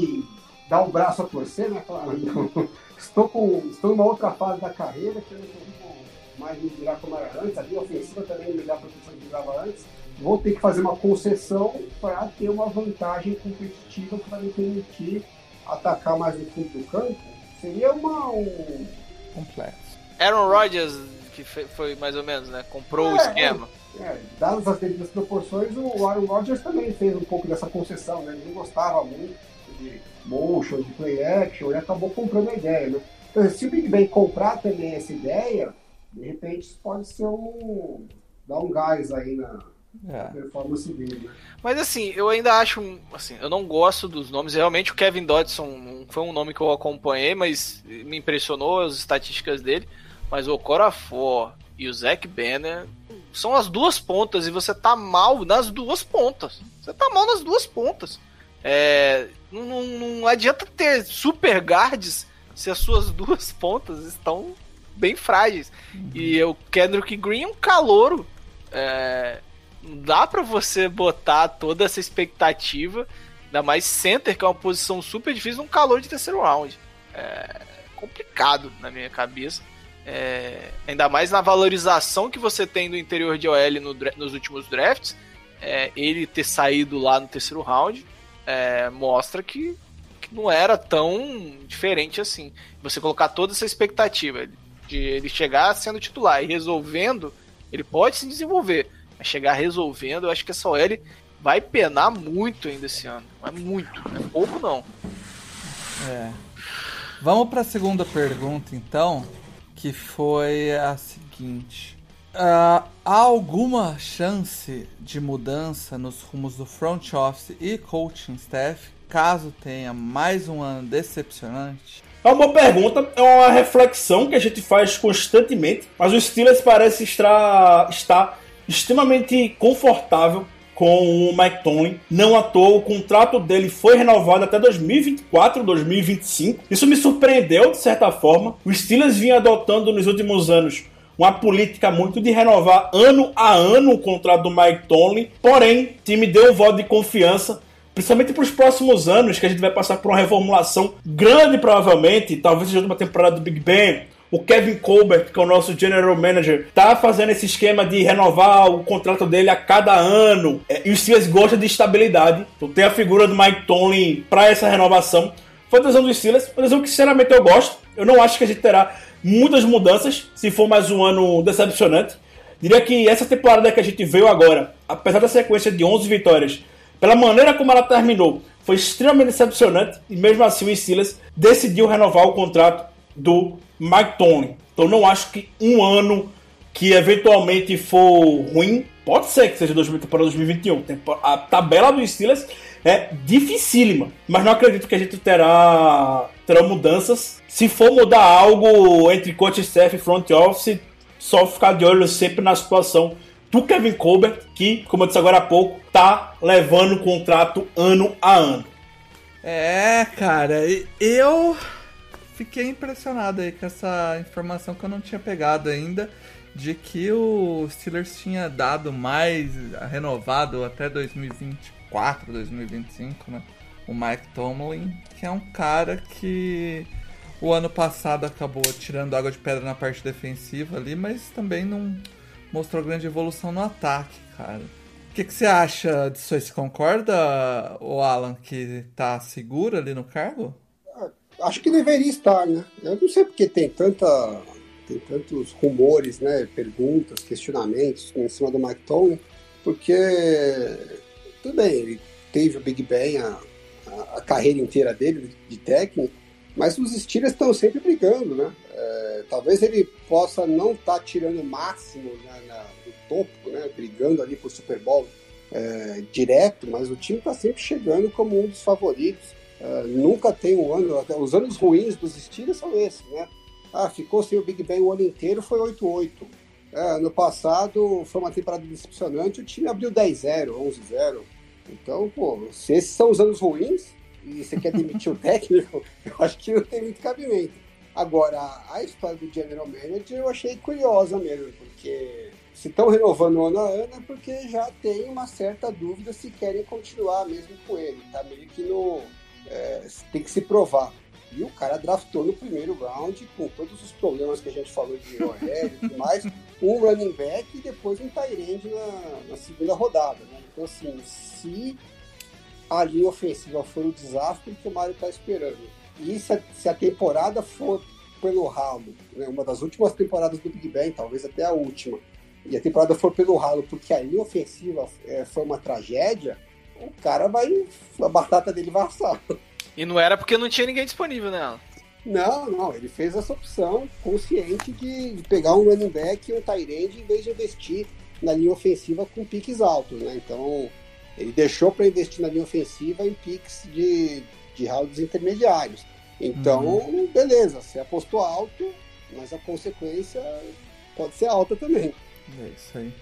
dar o braço a torcer, né? estou, com, estou numa outra fase da carreira que eu não consigo mais me virar como era antes, a linha ofensiva também me dá a proteção que virava antes. Vou ter que fazer uma concessão para ter uma vantagem competitiva que vai me permitir atacar mais no fundo do campo. Seria uma, um... complexo. Aaron Rodgers, que foi mais ou menos, né? Comprou é, o esquema. É, é, dadas as devidas proporções, o Aaron Rodgers também fez um pouco dessa concessão, né? Ele não gostava muito de motion, de play action, e acabou comprando a ideia, né? Então, se o Big Ben comprar também essa ideia, de repente isso pode ser um. dar um gás aí na, é. performance dele. Né? Mas assim, eu ainda acho. Assim, eu não gosto dos nomes. Realmente o Kevin Dodson não foi um nome que eu acompanhei, mas me impressionou as estatísticas dele. Mas o Corafor e o Zack Banner são as duas pontas e você tá mal nas duas pontas. Você tá mal nas duas pontas. É, não, não adianta ter super guards se as suas duas pontas estão bem frágeis. Uhum. E o Kendrick Green é um calouro. É, não dá para você botar toda essa expectativa, ainda mais center, que é uma posição super difícil, num calor de terceiro round. É complicado na minha cabeça. É, ainda mais na valorização que você tem do interior de OL no, nos últimos drafts. É, ele ter saído lá no terceiro round é, mostra que, que, não era tão diferente assim. Você colocar toda essa expectativa de ele chegar sendo titular e resolvendo, ele pode se desenvolver. Mas chegar resolvendo, eu acho que essa OL vai penar muito ainda esse ano. Mas muito, não é pouco não. É. Vamos para a segunda pergunta então, que foi a seguinte. Uh, há alguma chance de mudança nos rumos do front office e coaching staff caso tenha mais um ano decepcionante? É uma boa pergunta, é uma reflexão que a gente faz constantemente, mas o Steelers parece estar, extremamente confortável com o Mike Tomlin. Não à toa, o contrato dele foi renovado até 2024, 2025. Isso me surpreendeu, de certa forma. O Steelers vinha adotando nos últimos anos uma política muito de renovar ano a ano o contrato do Mike Tomlin. Porém, o time deu um voto de confiança, principalmente para os próximos anos, que a gente vai passar por uma reformulação grande, provavelmente. Talvez seja uma temporada do Big Ben, o Kevin Colbert, que é o nosso general manager, tá fazendo esse esquema de renovar o contrato dele a cada ano. É, e o Steelers gosta de estabilidade. Então tem a figura do Mike Tomlin para essa renovação. Foi a decisão do Steelers, uma decisão que sinceramente eu gosto. Eu não acho que a gente terá muitas mudanças se for mais um ano decepcionante. Diria que essa temporada que a gente veio agora, apesar da sequência de 11 vitórias, pela maneira como ela terminou, foi extremamente decepcionante e mesmo assim o Steelers decidiu renovar o contrato do Mike Tony. Então não acho que um ano que eventualmente for ruim, pode ser que seja 2000 para 2021. A tabela do Steelers é dificílima, mas não acredito que a gente terá, terá mudanças. Se for mudar algo entre coach staff e front office, só ficar de olho sempre na situação do Kevin Colbert, que, como eu disse agora há pouco, tá levando o contrato ano a ano. É, cara, eu fiquei impressionado aí com essa informação que eu não tinha pegado ainda, de que o Steelers tinha dado mais, renovado até 2024, 2025, né? O Mike Tomlin, que é um cara que o ano passado acabou tirando água de pedra na parte defensiva ali, mas também não mostrou grande evolução no ataque, cara. O que, que você acha disso aí? Você concorda, o Alan, que tá seguro ali no cargo? acho que deveria estar, né? Eu não sei porque tem tanta tem tantos rumores, né, perguntas, questionamentos em cima do Mike porque tudo bem, ele teve o Big Ben a, a, a carreira inteira dele de técnico, mas os Steelers estão sempre brigando, né? É, talvez ele possa não estar tá tirando o máximo né, na, do topo, né? Brigando ali por Super Bowl é, direto, mas o time está sempre chegando como um dos favoritos. É, nunca tem um ano, os anos ruins dos Steelers são esses, né? Ah, ficou sem o Big Ben o ano inteiro, foi 8-8. É, no passado foi uma temporada decepcionante, o time abriu 10-0, 11-0. Então, pô, se esses são os anos ruins e você quer demitir o técnico, eu acho que não tem muito cabimento. Agora, a história do General Manager eu achei curiosa mesmo, porque se estão renovando ano a ano é porque já tem uma certa dúvida se querem continuar mesmo com ele. Tá meio que no. É, tem que se provar. E o cara draftou no primeiro round, com todos os problemas que a gente falou de OL e tudo mais, um running back e depois um tight na, na segunda rodada. Né? Então, assim, se a linha ofensiva for o desastre que o Mário está esperando, e se a, se a, temporada for pelo ralo, né? uma das últimas temporadas do Big Bang, talvez até a última, e a temporada for pelo ralo porque a linha ofensiva é, foi uma tragédia, o cara vai. a batata dele vai assar. E não era porque não tinha ninguém disponível nela. Não, não, ele fez essa opção consciente de, pegar um running back e um tight end em vez de investir na linha ofensiva com piques altos, né? Então, ele deixou para investir na linha ofensiva em piques de, de rounds intermediários. Então, uhum. beleza, você apostou alto, mas a consequência pode ser alta também. É isso aí.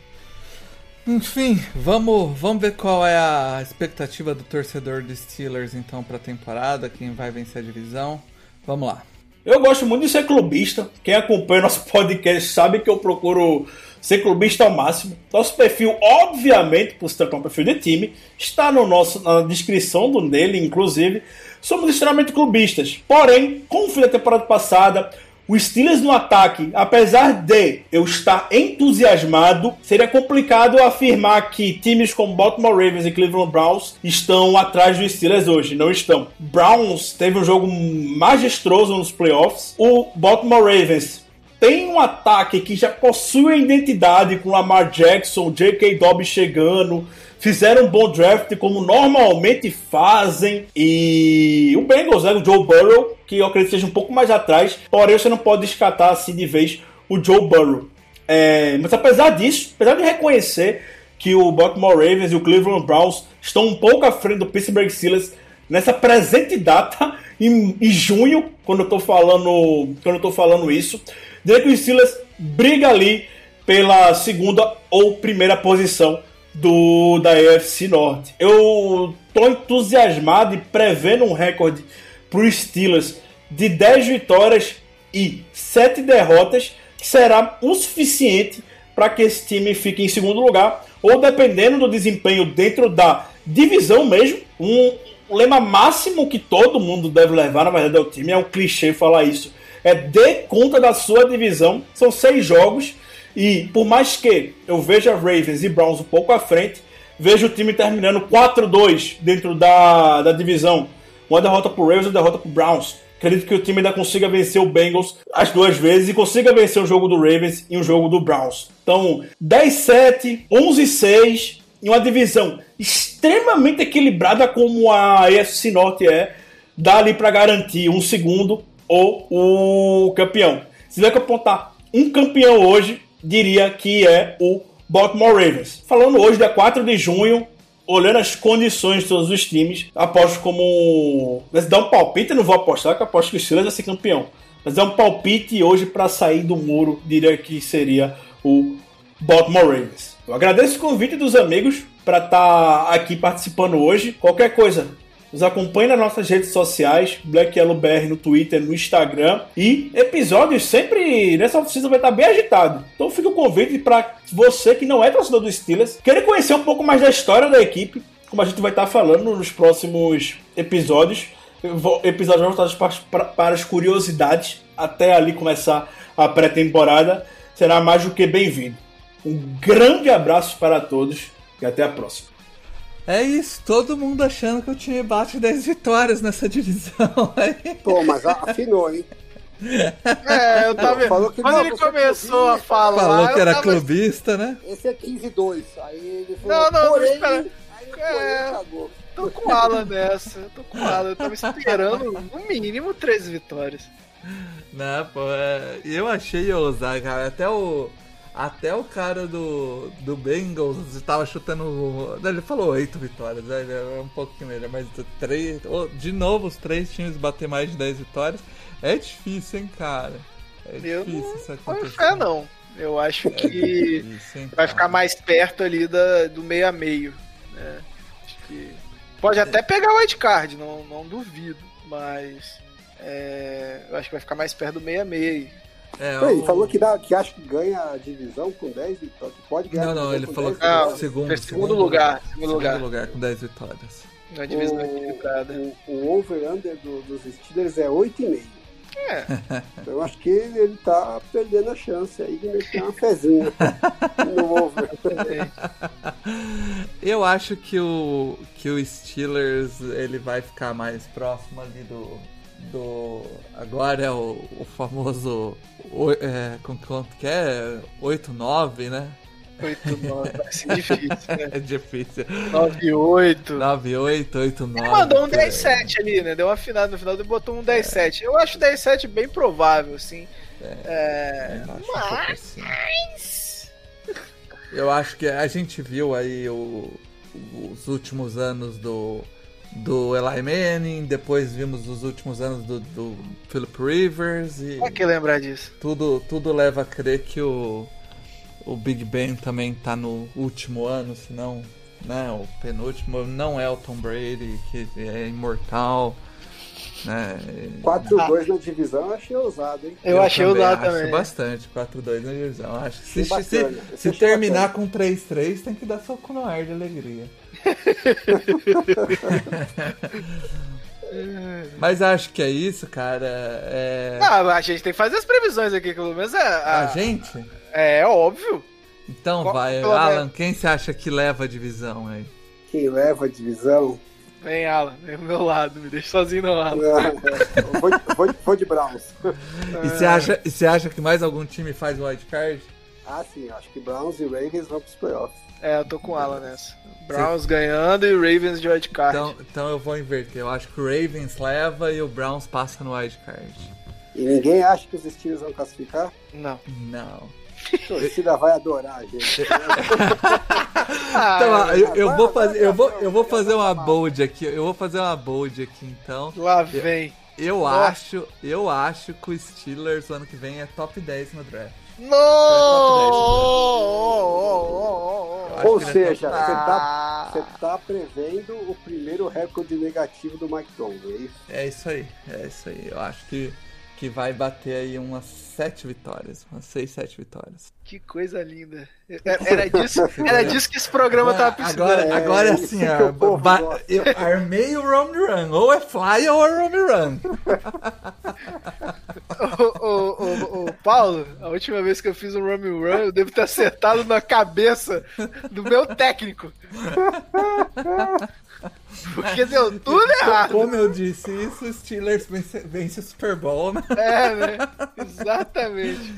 Enfim, vamos, vamos ver qual é a expectativa do torcedor dos Steelers então para a temporada, quem vai vencer a divisão. Vamos lá. Eu gosto muito de ser clubista. Quem acompanha nosso podcast sabe que eu procuro ser clubista ao máximo. Nosso perfil, obviamente, por se tratar um perfil de time, está no nosso, na descrição do dele, inclusive. Somos extremamente clubistas. Porém, como foi a temporada passada, o Steelers no ataque, apesar de eu estar entusiasmado, seria complicado afirmar que times como Baltimore Ravens e Cleveland Browns estão atrás dos Steelers hoje. Não estão. Browns teve um jogo majestoso nos playoffs. O Baltimore Ravens tem um ataque que já possui a identidade com Lamar Jackson, J.K. Dobbs chegando, fizeram um bom draft como normalmente fazem e o Bengals, né, o Joe Burrow, que eu acredito seja um pouco mais atrás, porém você não pode descartar assim de vez o Joe Burrow. É, mas apesar disso, apesar de reconhecer que o Baltimore Ravens e o Cleveland Browns estão um pouco à frente do Pittsburgh Steelers nessa presente data em, em junho, quando eu tô falando, quando eu tô falando isso, diria que o Steelers briga ali pela segunda ou primeira posição do da AFC Norte. Eu tô entusiasmado e prevendo um recorde para os Steelers de 10 vitórias e 7 derrotas, que será o suficiente para que esse time fique em segundo lugar, ou dependendo do desempenho dentro da divisão mesmo, um lema máximo que todo mundo deve levar, na verdade, é o time, é um clichê falar isso é dê conta da sua divisão. São seis jogos. E por mais que eu veja Ravens e Browns um pouco à frente, vejo o time terminando 4-2 dentro da, da divisão. Uma derrota para Ravens e uma derrota para Browns. Acredito que o time ainda consiga vencer o Bengals as duas vezes e consiga vencer o jogo do Ravens e o jogo do Browns. Então, 10-7, 11-6 em uma divisão extremamente equilibrada como a AFC Norte é, dá ali para garantir um segundo ou o campeão. Se tiver que apontar um campeão hoje, diria que é o Baltimore Ravens. Falando hoje, dia 4 de junho, olhando as condições de todos os times, aposto como. Mas dá um palpite, não vou apostar, que aposto que o Steelers vai ser campeão. Mas é um palpite hoje para sair do muro, diria que seria o Baltimore Ravens. Eu agradeço o convite dos amigos para estar tá aqui participando hoje. Qualquer coisa, nos acompanhe nas nossas redes sociais, Black Yellow BR no Twitter, no Instagram. E episódios sempre nessa oficina vai estar bem agitado. Então fica o convite para você que não é torcedor do Steelers, querer conhecer um pouco mais da história da equipe, como a gente vai estar falando nos próximos episódios. Episódios voltados para, para as curiosidades, até ali começar a pré-temporada. Será mais do que bem-vindo. Um grande abraço para todos e até a próxima. É isso, todo mundo achando que o time bate 10 vitórias nessa divisão. Pô, mas afinou, hein? É, eu tava vendo. Quando não, ele começou a falar. Falou que era tava... clubista, né? Esse é 15-2. Aí ele falou. Não, não, porém... espera. É. cagou. Tô com o Alan nessa. Tô com o Alan. Eu tava esperando no mínimo três vitórias. Não, pô, é, eu achei ousado, cara. Até o. Até o cara do, do Bengals estava chutando. Ele falou oito vitórias, é um pouquinho melhor, mas três. De novo, os três times bater mais de 10 vitórias é difícil, hein, cara. É Eu difícil não isso Não acontecer. fé, não. Eu acho que Difícil, hein, vai ficar mais perto ali da, do meio a meio. né? Acho que. Pode até pegar o wildcard, não, não duvido. Mas. é, eu acho que vai ficar mais perto do meio a meio. É, Peraí, o- falou que, dá, que acha que ganha a divisão com 10 vitórias. Pode ganhar Não, a não, divisão ele com falou 10 que Não, vitórias. segundo, é segundo lugar, segundo lugar. com 10 vitórias. Na divisão O- equilibrada. O, o over-under do- dos Steelers é 8,5. É. Eu acho que ele tá perdendo a chance aí de meter uma fezinha no over. Eu acho que o que o Steelers ele vai ficar mais próximo ali do do agora é o, o famoso o- é, com quanto que é 8-9, né? 8, 9, vai ser difícil, né? É difícil. 9, 8. 9-8, 8-9. Ele mandou um por aí. 10-7 ali, né? Deu uma afinada no final e botou um 10-7. Eu acho o 10-7 bem provável, assim. É, um pouco assim. Eu acho que a gente viu aí o- os últimos anos do, do Eli Manning, depois vimos os últimos anos do, do Philip Rivers e Pra que lembrar disso? tudo, tudo leva a crer que o, o Big Ben também tá no último ano, se não, né, o penúltimo, não é o Tom Brady, que é imortal, né? 4-2 na divisão eu achei ousado, hein? Eu, achei o dado acho também. bastante 4-2 na divisão. Acho se, se, se achei terminar bacana. com 3-3, tem que dar soco no ar de alegria. Mas acho que é isso, cara. É... Ah, a gente tem que fazer as previsões aqui, pelo menos é. A a- gente? É óbvio. Então Qual- vai, Alan, menos- quem você acha que leva a divisão aí? Quem leva a divisão? Vem, Alan, vem do meu lado, me deixa sozinho não, Alan. Vou, de- vou, vou de Browns. E você acha, e você acha que mais algum time faz o wild card? Ah, sim, acho que Browns e Ravens vão pros playoffs. É, eu tô com o Alan nessa. Browns ganhando e Ravens de wildcard. Então, então eu vou inverter. Eu acho que o Ravens leva e o Browns passa no wild card. E ninguém acha que os Steelers vão classificar? Não. Não. A torcida vai adorar, gente. Então, eu, eu vou fazer, eu vou, eu vou fazer uma bold aqui. Eu vou fazer uma bold aqui, então. Lá vem. Eu Nossa. acho, eu acho que o Steelers ano que vem é top 10 no draft. No! acho Ou seja, você 10. tá, você tá prevendo o primeiro recorde negativo do Mike Tomlin, é isso? É isso aí, é isso aí. Eu acho que, que vai bater aí umas 7 vitórias, umas 6, 7 vitórias. Que coisa linda. Era, era disso, era disso que esse programa tava precisando. Agora, É, agora é assim, ó, eu armei o Rome Run. Ou é fly ou é Rome Run. Ô, ô, ô, ô, Paulo, a última vez que eu fiz um and run, eu devo ter acertado na cabeça do meu técnico. Porque deu tudo errado. Como eu disse isso, Steelers vence, vence o Super Bowl, né? É, né? Exatamente.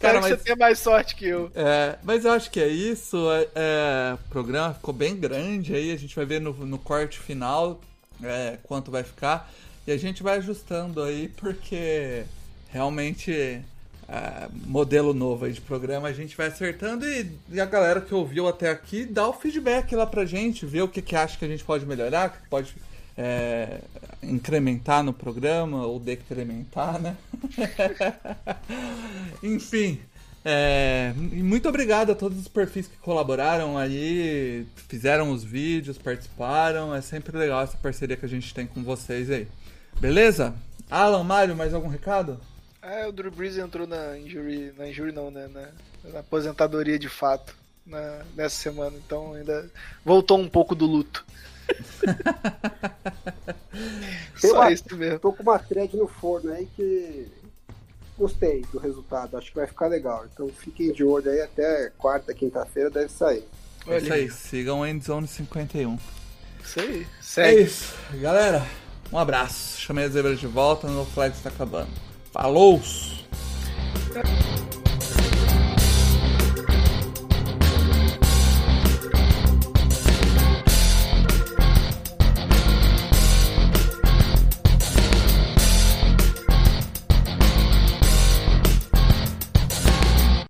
Cara, mas- você tenha mais sorte que eu. É, mas eu acho que é isso. é, é, o programa ficou bem grande aí. A gente vai ver no, no corte final é, quanto vai ficar. E a gente vai ajustando aí, porque realmente é, modelo novo de programa a gente vai acertando. E, e a galera que ouviu até aqui dá o feedback lá pra gente, ver o que, que acha que a gente pode melhorar, que pode é, incrementar no programa ou decrementar, né? Enfim. É, muito obrigado a todos os perfis que colaboraram aí, fizeram os vídeos, participaram. É sempre legal essa parceria que a gente tem com vocês aí. Beleza? Alan, Mário, mais algum recado? É, o Drew Brees entrou na injury, na injury não, né? Na, na aposentadoria de fato na- nessa semana, então ainda voltou um pouco do luto. Só uma- isso mesmo. Tô com uma thread no forno aí que gostei do resultado, acho que vai ficar legal. Então fiquem de olho aí até quarta, quinta-feira deve sair. É isso aí, sigam o Endzone 51. Isso aí. É Segue. isso, galera. Um abraço. Chamei a zebra de volta, o No Flag está acabando. Falou!